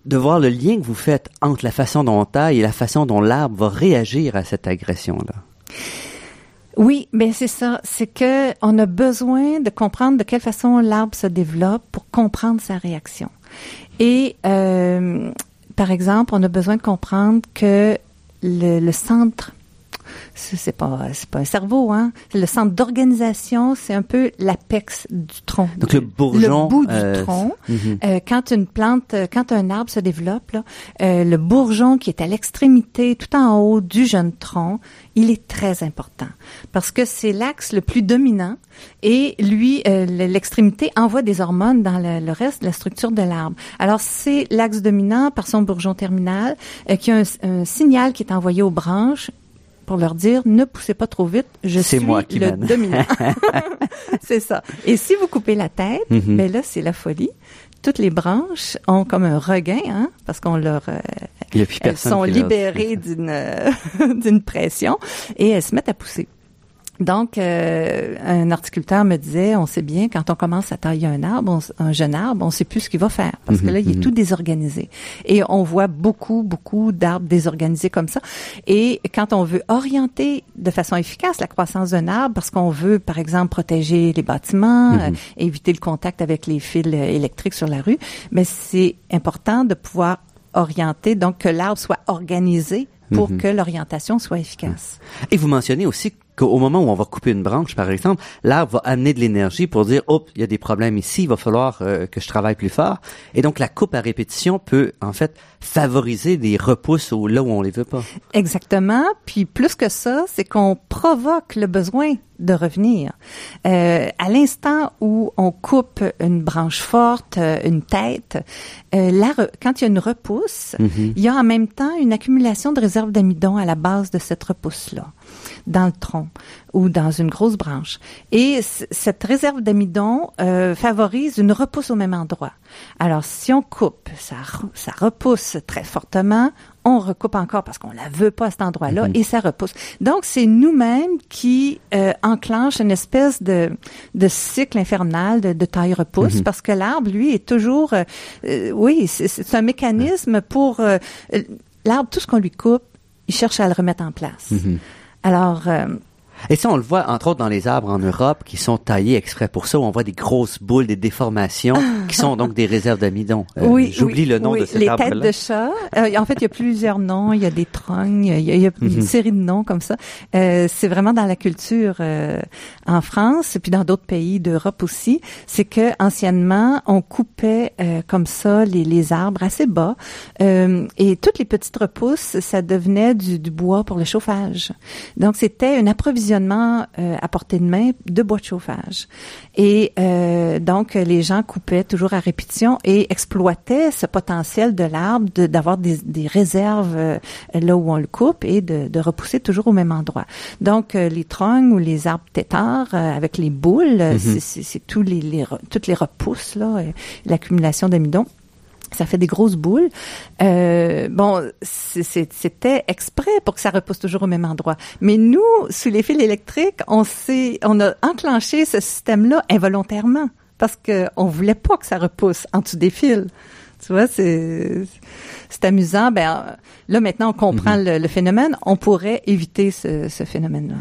de voir le lien que vous faites entre la façon dont on taille et la façon dont l'arbre va réagir à cette agression-là. Oui, mais c'est ça. C'est que on a besoin de comprendre de quelle façon l'arbre se développe pour comprendre sa réaction. Et euh, par exemple, on a besoin de comprendre que le, centre c'est pas c'est pas un cerveau hein. Le centre d'organisation c'est un peu l'apex du tronc. Donc le bourgeon le bout du euh, tronc mhm. euh, quand une plante quand un arbre se développe là, euh, le bourgeon qui est à l'extrémité tout en haut du jeune tronc il est très important. Parce que c'est l'axe le plus dominant et lui l'extrémité envoie des hormones dans le, reste de la structure de l'arbre. Alors c'est l'axe dominant par son bourgeon terminal qui a un, un signal qui est envoyé aux branches pour leur dire ne poussez pas trop vite, je suis moi qui le dominant. c'est ça. Et si vous coupez la tête, mais mhm. ben là c'est la folie. Toutes les branches ont comme un regain, hein, parce qu'on leur euh, elles sont libérées d'une d'une pression et elles se mettent à pousser. Donc, euh, un horticulteur me disait, on sait bien, quand on commence à tailler un arbre, un jeune arbre, on sait plus ce qu'il va faire parce que là, il est mhm, tout mhm. désorganisé. Et on voit beaucoup, beaucoup d'arbres désorganisés comme ça. Et quand on veut orienter de façon efficace la croissance d'un arbre, parce qu'on veut, par exemple, protéger les bâtiments, mhm. euh, éviter le contact avec les fils électriques sur la rue, mais c'est important de pouvoir orienter, donc que l'arbre soit organisé pour que l'orientation soit efficace. Et vous mentionnez aussi qu'au moment où on va couper une branche, par exemple, l'arbre va amener de l'énergie pour dire, hop, il y a des problèmes ici, il va falloir euh, que je travaille plus fort. Et donc, la coupe à répétition peut, en fait, favoriser des repousses là où on les veut pas. Exactement. Puis, plus que ça, c'est qu'on provoque le besoin de revenir. Euh, à l'instant où on coupe une branche forte, euh, une tête, euh, là, quand il y a une repousse, mm-hmm. il y a en même temps une accumulation de réserves d'amidon à la base de cette repousse-là dans le tronc ou dans une grosse branche. Et cette réserve d'amidon euh, favorise une repousse au même endroit. Alors, si on coupe, ça, ça repousse très fortement, on recoupe encore parce qu'on la veut pas à cet endroit-là et ça repousse. Donc c'est nous-mêmes qui euh, enclenche une espèce de, de cycle infernal de, de taille repousse parce que l'arbre lui est toujours euh, euh, oui c'est, un mécanisme pour euh, l'arbre tout ce qu'on lui coupe il cherche à le remettre en place. Alors euh, Et ça, on le voit, entre autres, dans les arbres en Europe qui sont taillés exprès pour ça, où on voit des grosses boules, des déformations, qui sont donc des réserves d'amidon. Euh, oui, J'oublie oui, le nom oui. de cet Les arbre-là. têtes de chat. euh, en fait, il y a plusieurs noms. Il y a des trognes. Il y a, il y a une série de noms comme ça. Euh, c'est vraiment dans la culture euh, en France et puis dans d'autres pays d'Europe aussi. C'est que anciennement, on coupait euh, comme ça les, les arbres assez bas euh, et toutes les petites repousses, ça devenait du, du bois pour le chauffage. Donc, c'était un approvisionnement euh, à portée de main de bois de chauffage. Et euh, donc, les gens coupaient toujours à répétition et exploitaient ce potentiel de l'arbre de- d'avoir des, des réserves euh, là où on le coupe et de, de repousser toujours au même endroit. Donc, euh, les trognes ou les arbres têtards avec les boules, euh, c'est- tous les, les toutes les repousses, là, l'accumulation d'amidon. Ça fait des grosses boules. Euh, bon, c'était exprès pour que ça repousse toujours au même endroit. Mais nous, sous les fils électriques, on s'est, on a enclenché ce système-là involontairement parce que on voulait pas que ça repousse en dessous des fils. Tu vois, c'est amusant. Ben là maintenant, on comprend le, le phénomène. On pourrait éviter ce, ce phénomène-là.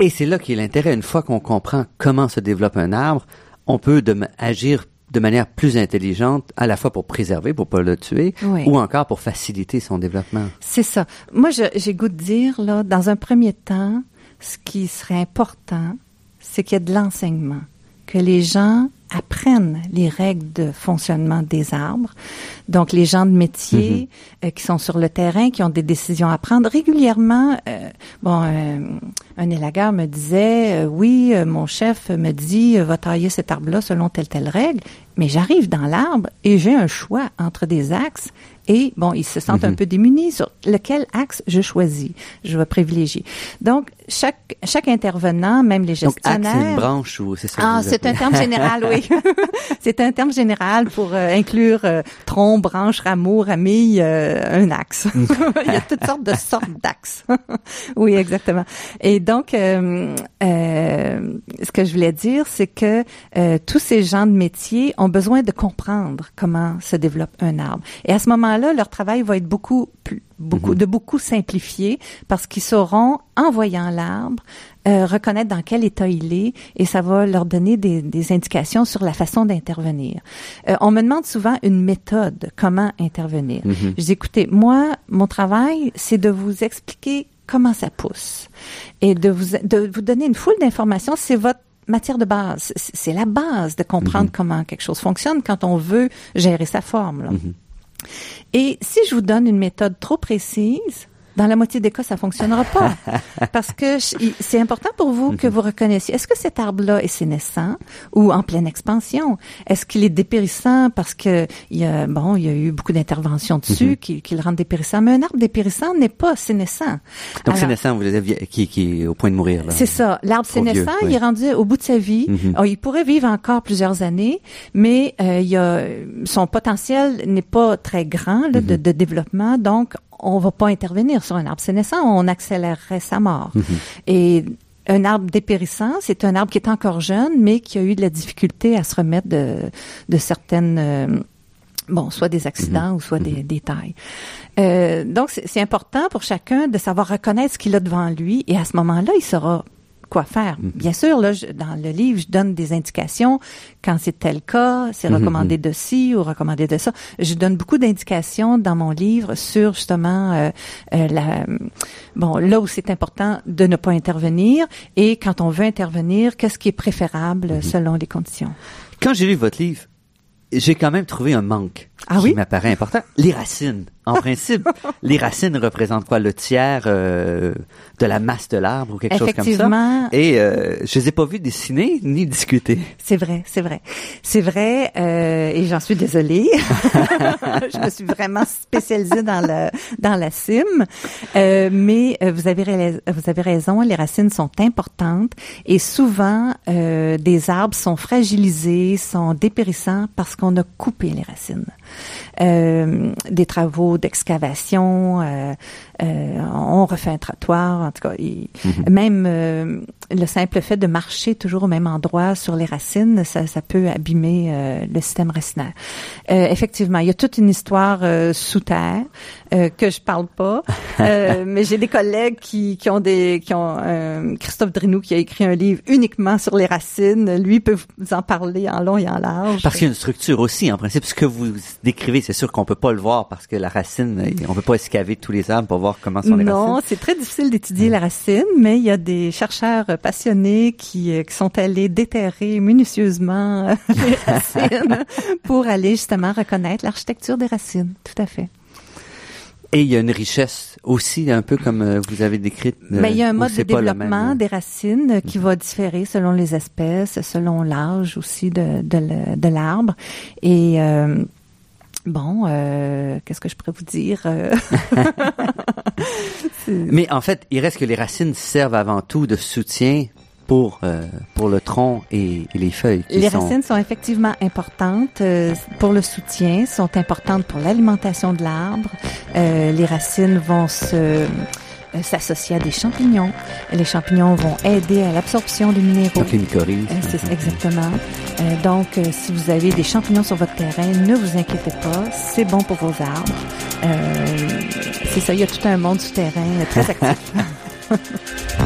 Et c'est là qu'est l'intérêt. Une fois qu'on comprend comment se développe un arbre, on peut de- agir de manière plus intelligente, à la fois pour préserver, pour pas le tuer, Oui. ou encore pour faciliter son développement. C'est ça. Moi, j'ai goût de dire, là, dans un premier temps, ce qui serait important, c'est qu'il y ait de l'enseignement, que les gens apprennent les règles de fonctionnement des arbres. Donc, les gens de métier euh, qui sont sur le terrain, qui ont des décisions à prendre régulièrement. euh, bon, euh, un élagueur me disait, euh, oui, euh, mon chef me dit, euh, va tailler cet arbre-là selon telle telle règle. Mais j'arrive dans l'arbre et j'ai un choix entre des axes et bon, ils se sentent un peu démunis sur lequel axe je choisis, je vais privilégier. Donc chaque chaque intervenant, même les Donc, gestionnaires. c'est une branche ou c'est ça Ah, c'est un terme général, oui. c'est un terme général pour euh, inclure euh, tronc, branche, rameau, ramille, euh, un axe. Il y a toutes sortes de sortes d'axes. oui, exactement. Et donc, euh, euh, ce que je voulais dire, c'est que tous ces gens de métier ont besoin de comprendre comment se développe un arbre. Et à ce moment-là, leur travail va être beaucoup plus beaucoup de beaucoup simplifié parce qu'ils sauront en voyant l'arbre euh, reconnaître dans quel état il est et ça va leur donner des, des indications sur la façon d'intervenir. Euh, on me demande souvent une méthode, comment intervenir. Je dis écoutez, moi mon travail c'est de vous expliquer comment ça pousse et de vous de vous donner une foule d'informations, c'est votre matière de base, C'est- la base de comprendre comment quelque chose fonctionne quand on veut gérer sa forme. là. Et si je vous donne une méthode trop précise, dans la moitié des cas, ça fonctionnera pas. Parce que c'est important pour vous que vous reconnaissiez, est-ce que cet arbre-là est sénescent ou en pleine expansion? Est-ce qu'il est dépérissant parce que il y a, bon, il y a eu beaucoup d'interventions dessus qui, qui le rendent dépérissant? Mais un arbre dépérissant n'est pas sénescent. Donc, Alors, naissant, vous le disiez, qui, qui est au point de mourir. c'est ça. L'arbre sénescent, oui. il est rendu au bout de sa vie. Alors, il pourrait vivre encore plusieurs années, mais euh, il y a, son potentiel n'est pas très grand là, de, de développement, donc on va pas intervenir sur un arbre sénescent, on accélérerait sa mort. Et un arbre dépérissant, c'est un arbre qui est encore jeune, mais qui a eu de la difficulté à se remettre de, de certaines euh, bon, soit des accidents ou soit des, des tailles. Euh, donc, c'est c'est important pour chacun de savoir reconnaître ce qu'il a devant lui et à ce moment-là, il saura quoi faire. Bien sûr, là, je- dans le livre, je donne des indications quand c'est tel cas, c'est recommandé de ci ou recommandé de ça. Je donne beaucoup d'indications dans mon livre sur justement euh, euh, la bon là où c'est important de ne pas intervenir et quand on veut intervenir, qu'est-ce qui est préférable selon les conditions? Quand j'ai lu votre livre, j'ai quand même trouvé un manque Ah qui oui? m'apparaît important. Les racines. En principe, les racines représentent quoi? Le tiers euh, de la masse de l'arbre ou quelque chose comme ça? Effectivement. Et euh, je les ai pas vus dessiner ni discuter. C'est vrai, c'est vrai. C'est vrai, euh, et j'en suis désolée. je me suis vraiment spécialisée dans le dans la cime. Euh, mais vous avez vous avez raison, les racines sont importantes et souvent des arbres sont fragilisés, sont dépérissants parce qu'on a coupé les racines. Des travaux d'excavation, euh, on refait un trottoir, en tout cas, Mhm. même euh, le simple fait de marcher toujours au même endroit sur les racines, ça, ça peut abîmer euh, le système racinaire. Euh, effectivement, il y a toute une histoire euh, sous terre euh, que je parle pas, euh, mais j'ai des collègues qui, qui ont des, qui ont euh, Christophe Drinou qui a écrit un livre uniquement sur les racines. Lui peut vous en parler en long et en large. Parce qu'il y a une structure aussi, en principe. Ce que vous décrivez, c'est sûr qu'on peut pas le voir parce que la racine, on peut pas escaver tous les arbres pour voir comment sont les non, racines. c'est très difficile d'étudier la racine, mais il y a des chercheurs passionnés qui, euh, qui sont allés déterrer minutieusement euh, les racines pour aller justement reconnaître l'architecture des racines. Tout à fait. Et il y a une richesse aussi, un peu comme euh, vous avez décrit. Mais il y a un mode de développement des racines qui va différer selon les espèces, selon l'âge aussi de, de, l'arbre. Et euh, bon, euh, qu'est-ce que je pourrais vous dire? euh, Mais en fait, il reste que les racines servent avant tout de soutien pour euh, pour le tronc et, et les feuilles. qui Les sont- racines sont effectivement importantes euh, pour le soutien, sont importantes pour l'alimentation de l'arbre. Euh, les racines vont se euh, s'associer à des champignons. Les champignons vont aider à l'absorption des minéraux. Donc les mycorhizes. Euh, c'est ça, exactement. Euh, donc, si vous avez des champignons sur votre terrain, ne vous inquiétez pas, c'est bon pour vos arbres. Euh, c'est ça, il y a tout un monde souterrain très actif.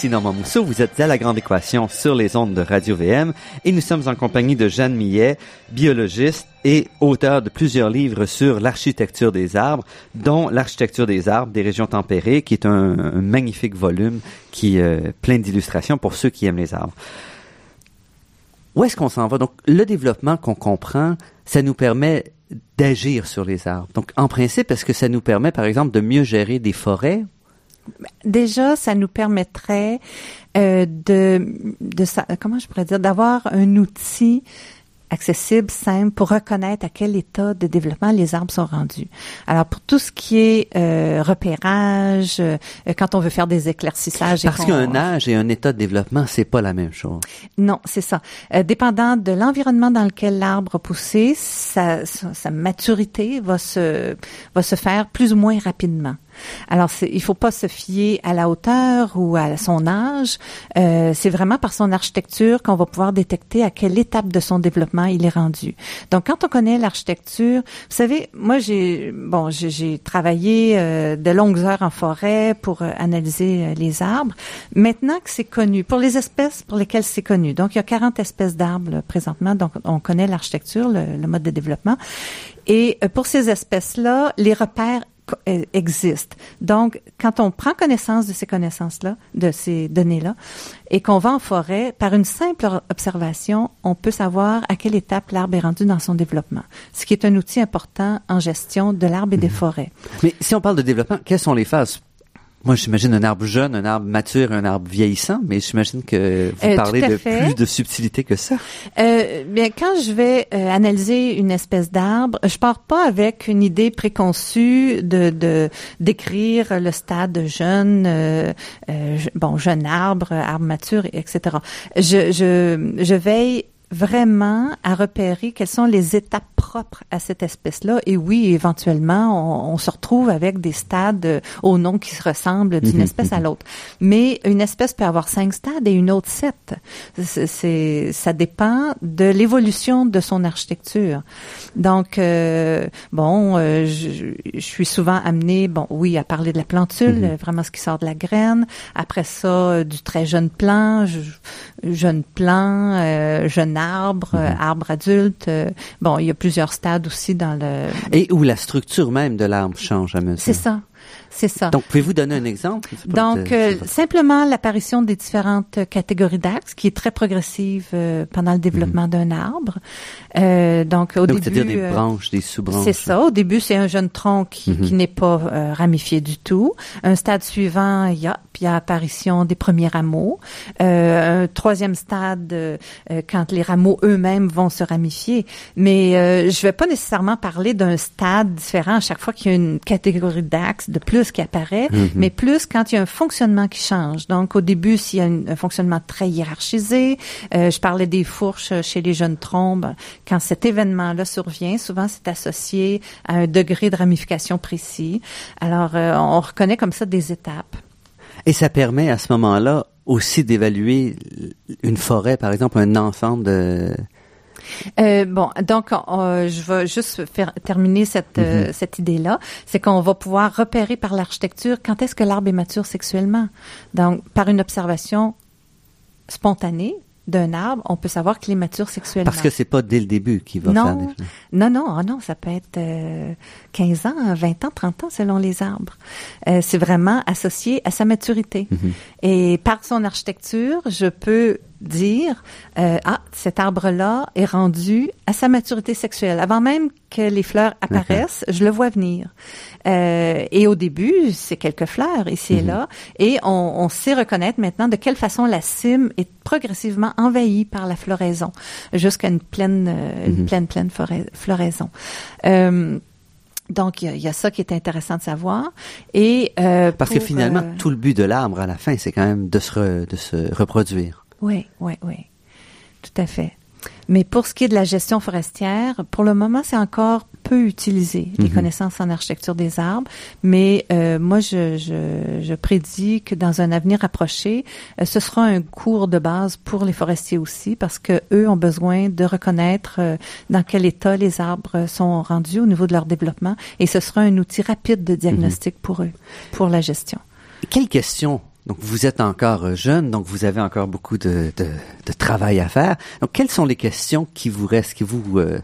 Ici Normand Mousseau, vous êtes à La Grande Équation sur les ondes de Radio VM et nous sommes en compagnie de Jeanne Millet, biologiste et auteur de plusieurs livres sur l'architecture des arbres, dont L'architecture des arbres des régions tempérées, qui est un, un magnifique volume qui est euh, plein d'illustrations pour ceux qui aiment les arbres. Où est-ce qu'on s'en va? Donc, le développement qu'on comprend, ça nous permet d'agir sur les arbres. Donc, en principe, est-ce que ça nous permet, par exemple, de mieux gérer des forêts? Déjà, ça nous permettrait euh, de, comment je pourrais dire, d'avoir un outil accessible, simple, pour reconnaître à quel état de développement les arbres sont rendus. Alors, pour tout ce qui est euh, repérage, euh, quand on veut faire des éclaircissages... Parce qu'un âge et un état de développement, c'est pas la même chose. Non, c'est ça. Euh, dépendant de l'environnement dans lequel l'arbre a poussé, sa, sa, sa maturité va se va se faire plus ou moins rapidement. Alors, il faut pas se fier à la hauteur ou à son âge. Euh, c'est vraiment par son architecture qu'on va pouvoir détecter à quelle étape de son développement il est rendu. Donc, quand on connaît l'architecture, vous savez, moi, j'ai bon, j'ai- travaillé euh, de longues heures en forêt pour euh, analyser euh, les arbres. Maintenant que c'est connu, pour les espèces pour lesquelles c'est connu, donc il y a 40 espèces d'arbres présentement, donc on connaît l'architecture, le, le mode de développement. Et euh, pour ces espèces-là, les repères euh, existent. Donc, quand on prend connaissance de ces connaissances-là, de ces données-là, et qu'on va en forêt, par une simple observation, on peut savoir à quelle étape l'arbre est rendu dans son développement, ce qui est un outil important en gestion de l'arbre et des forêts. Mais si on parle de développement, quelles sont les phases? Moi, j'imagine un arbre jeune, un arbre mature, un arbre vieillissant, mais j'imagine que vous Euh, parlez de fait. plus de subtilité que ça. Euh, bien, quand je vais euh, analyser une espèce d'arbre, je pars pas avec une idée préconçue de de décrire le stade jeune, euh, euh, je- bon jeune arbre, arbre mature, etc. Je je je veille vraiment à repérer quelles sont les étapes propres à cette espèce-là. Et oui, éventuellement, on, on se retrouve avec des stades euh, au nom qui se ressemblent d'une Mhm, espèce à l'autre. Mais une espèce peut avoir cinq stades et une autre sept. C'est, c'est- ça dépend de l'évolution de son architecture. Donc, euh, bon, euh, je, je suis souvent amenée, bon, oui, à parler de la plantule, Mhm. euh, vraiment ce qui sort de la graine. Après ça, euh, du très jeune plant, je- jeune plant, euh, jeune arbre, euh, arbre adulte. bon, il y a plusieurs stades aussi dans le... Et où la structure même de l'arbre change à mesure. C'est ça. C'est ça. Donc, pouvez-vous donner un exemple? Donc, euh, simplement l'apparition des différentes catégories d'axes, qui est très progressive euh, pendant le développement mhm. d'un arbre. Euh, donc, au début... c'est-à-dire des branches, des sous-branches. C'est ça. Au début, c'est un jeune tronc qui, mhm. qui n'est pas euh, ramifié du tout. Un stade suivant, il y a, puis il y a apparition des premiers rameaux. un troisième stade, quand les rameaux eux-mêmes vont se ramifier. Mais je vais pas nécessairement parler d'un stade différent à chaque fois qu'il y a une catégorie d'axes de plus qui apparaît, mhm. mais plus quand il y a un fonctionnement qui change. Donc, au début, s'il y a un fonctionnement très hiérarchisé, euh, je parlais des fourches chez les jeunes trombes. Quand cet événement-là survient, souvent c'est associé à un degré de ramification précis. Alors, euh, on reconnaît comme ça des étapes. Et ça permet à ce moment-là aussi d'évaluer une forêt, par exemple, un ensemble de euh, bon, donc euh, je vais juste faire terminer cette euh, mhm. cette idée-là, c'est qu'on va pouvoir repérer par l'architecture quand est-ce que l'arbre est mature sexuellement. Donc par une observation spontanée, d'un arbre, on peut savoir qu'il est mature sexuellement. Parce que c'est pas dès le début qu'il va non, faire des... Non, non, oh non, ça peut être 15 ans, 20 ans, 30 ans selon les arbres. c'est vraiment associé à sa maturité. Mhm. Et par son architecture, je peux dire euh, ah cet arbre-là est rendu à sa maturité sexuelle avant même que les fleurs apparaissent je le vois venir euh, et au début c'est quelques fleurs ici et mhm. là et on, on, sait reconnaître maintenant de quelle façon la cime est progressivement envahie par la floraison jusqu'à une pleine euh, une mhm. pleine pleine floraison euh, donc, il y, a ça qui est intéressant de savoir. Et euh, parce que finalement, tout le but de l'arbre à la fin, c'est quand même de se de se reproduire. Oui, oui, oui. Tout à fait. Mais pour ce qui est de la gestion forestière, pour le moment, c'est encore peu utilisé, les mhm. connaissances en architecture des arbres. Mais euh, moi, je, je, je, prédis que dans un avenir approché, euh, ce sera un cours de base pour les forestiers aussi, parce que eux ont besoin de reconnaître euh, dans quel état les arbres sont rendus au niveau de leur développement, et ce sera un outil rapide de diagnostic mhm. pour eux, pour la gestion. Quelles questions donc vous êtes encore euh, jeune, donc vous avez encore beaucoup de, de, de, travail à faire. Donc quelles sont les questions qui vous restent, qui vous euh,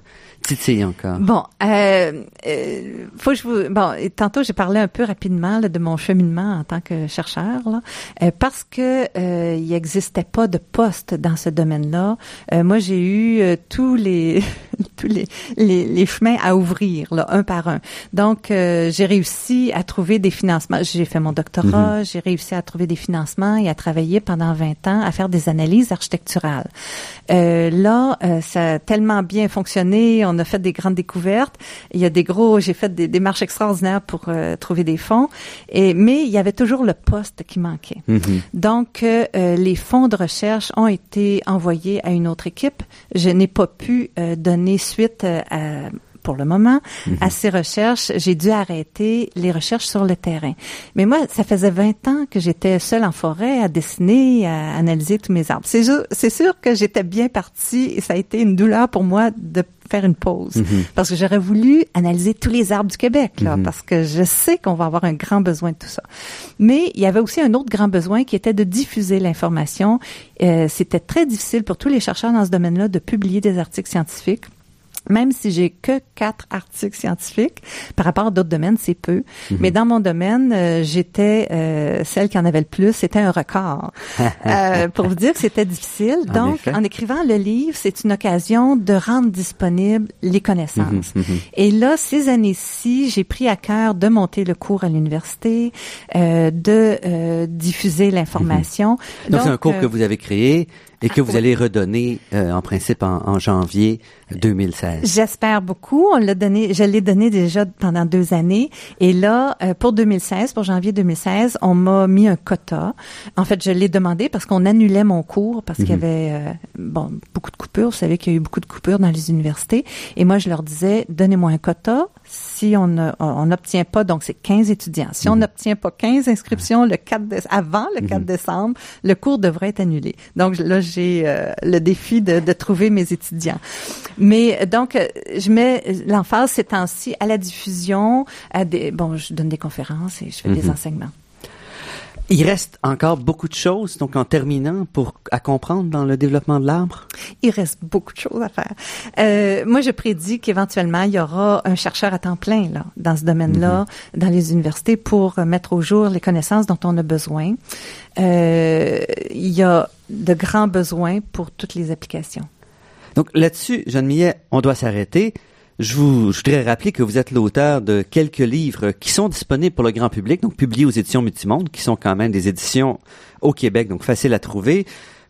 encore? Bon, euh, euh, faut que je vous. Bon, tantôt j'ai parlé un peu rapidement de mon cheminement en tant que chercheur, là, euh, parce que il n'existait pas de poste dans ce domaine-là. Moi, j'ai eu tous les tous les, les, les, chemins à ouvrir, là, un par un. Donc, j'ai réussi à trouver des financements. J'ai fait mon doctorat, mhm. j'ai réussi à trouver des financements et à travailler pendant 20 ans à faire des analyses architecturales. là, ça a tellement bien fonctionné. On a fait des grandes découvertes. Il y a des gros, j'ai fait des démarches extraordinaires pour euh, trouver des fonds. Et mais il y avait toujours le poste qui manquait. Mm-hmm. Donc euh, euh, les fonds de recherche ont été envoyés à une autre équipe. Je n'ai pas pu donner suite à pour le moment mm-hmm. à ces recherches. J'ai dû arrêter les recherches sur le terrain. Mais moi, ça faisait 20 ans que j'étais seule en forêt à dessiner, à analyser tous mes arbres. C'est c'est sûr que j'étais bien partie et ça a été une douleur pour moi de faire une pause mhm. parce que j'aurais voulu analyser tous les arbres du Québec là, mhm. parce que je sais qu'on va avoir un grand besoin de tout ça. Mais il y avait aussi un autre grand besoin qui était de diffuser l'information. Euh, C'était très difficile pour tous les chercheurs dans ce domaine-là de publier des articles scientifiques même si j'ai que quatre articles scientifiques, par rapport à d'autres domaines, c'est peu. Mhm. Mais dans mon domaine, euh, j'étais euh, celle qui en avait le plus. C'était un record. euh, pour vous dire que c'était difficile. Donc, en écrivant le livre, c'est une occasion de rendre disponibles les connaissances. Mhm, mhm. Et là, ces années-ci, j'ai pris à cœur de monter le cours à l'université, euh, de diffuser l'information. Donc, c'est un cours que vous avez créé et que vous allez redonner euh, en principe en, janvier 2016. J'espère beaucoup. On l'a donné, je l'ai donné déjà pendant deux années. Et là, euh, pour 2016, pour janvier 2016, on m'a mis un quota. En fait, je l'ai demandé parce qu'on annulait mon cours parce qu'il y mhm. avait euh, bon beaucoup de coupures. Vous savez qu'il y a eu beaucoup de coupures dans les universités. Et moi, je leur disais, donnez-moi un quota. Si on n'obtient pas, donc c'est 15 étudiants. Si on mhm. n'obtient pas 15 inscriptions le 4 avant le 4 mhm. décembre, le cours devrait être annulé. Donc là, j'ai euh, le défi de, de, trouver mes étudiants. Mais donc, euh, je mets l'emphase ces temps-ci à la diffusion, à des bon, je donne des conférences et je fais des mhm. enseignements. Il reste encore beaucoup de choses, donc en terminant, pour à comprendre dans le développement de l'arbre? Il reste beaucoup de choses à faire. Euh, moi, je prédis qu'éventuellement, il y aura un chercheur à temps plein là, dans ce domaine-là, mm-hmm. dans les universités, pour mettre au jour les connaissances dont on a besoin. Euh, il y a de grands besoins pour toutes les applications. Donc là-dessus, Jeanne Millet, on doit s'arrêter. Je, vous, je voudrais rappeler que vous êtes l'auteur de quelques livres qui sont disponibles pour le grand public, donc publiés aux éditions Multimonde, qui sont quand même des éditions au Québec, donc faciles à trouver.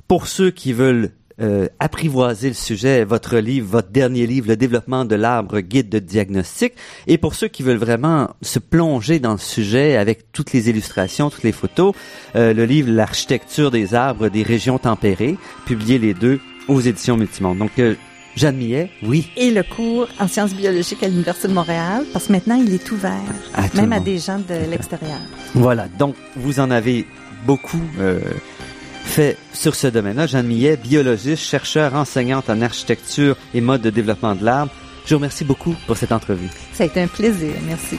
Pour ceux qui veulent euh, apprivoiser le sujet, votre livre, votre dernier livre, Le développement de l'arbre, guide de diagnostic. Et pour ceux qui veulent vraiment se plonger dans le sujet avec toutes les illustrations, toutes les photos, euh, le livre L'architecture des arbres des régions tempérées, publié les deux aux éditions Multimonde. Donc, euh, Jeanne Millet, oui. Et le cours en sciences biologiques à l'Université de Montréal, parce que maintenant, il est ouvert, même à des gens de l'extérieur. Voilà, donc vous en avez beaucoup euh, fait sur ce domaine-là. Jeanne Millet, biologiste, chercheur, enseignante en architecture et mode de développement de l'arbre. Je vous remercie beaucoup pour cette entrevue. Ça a été un plaisir. Merci.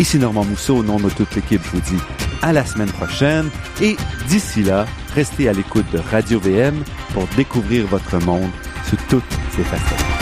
Ici Normand Mousseau, au nom de toute l'équipe, je vous dis à la semaine prochaine et d'ici là, restez à l'écoute de Radio VM pour découvrir votre monde sous toutes ses facettes.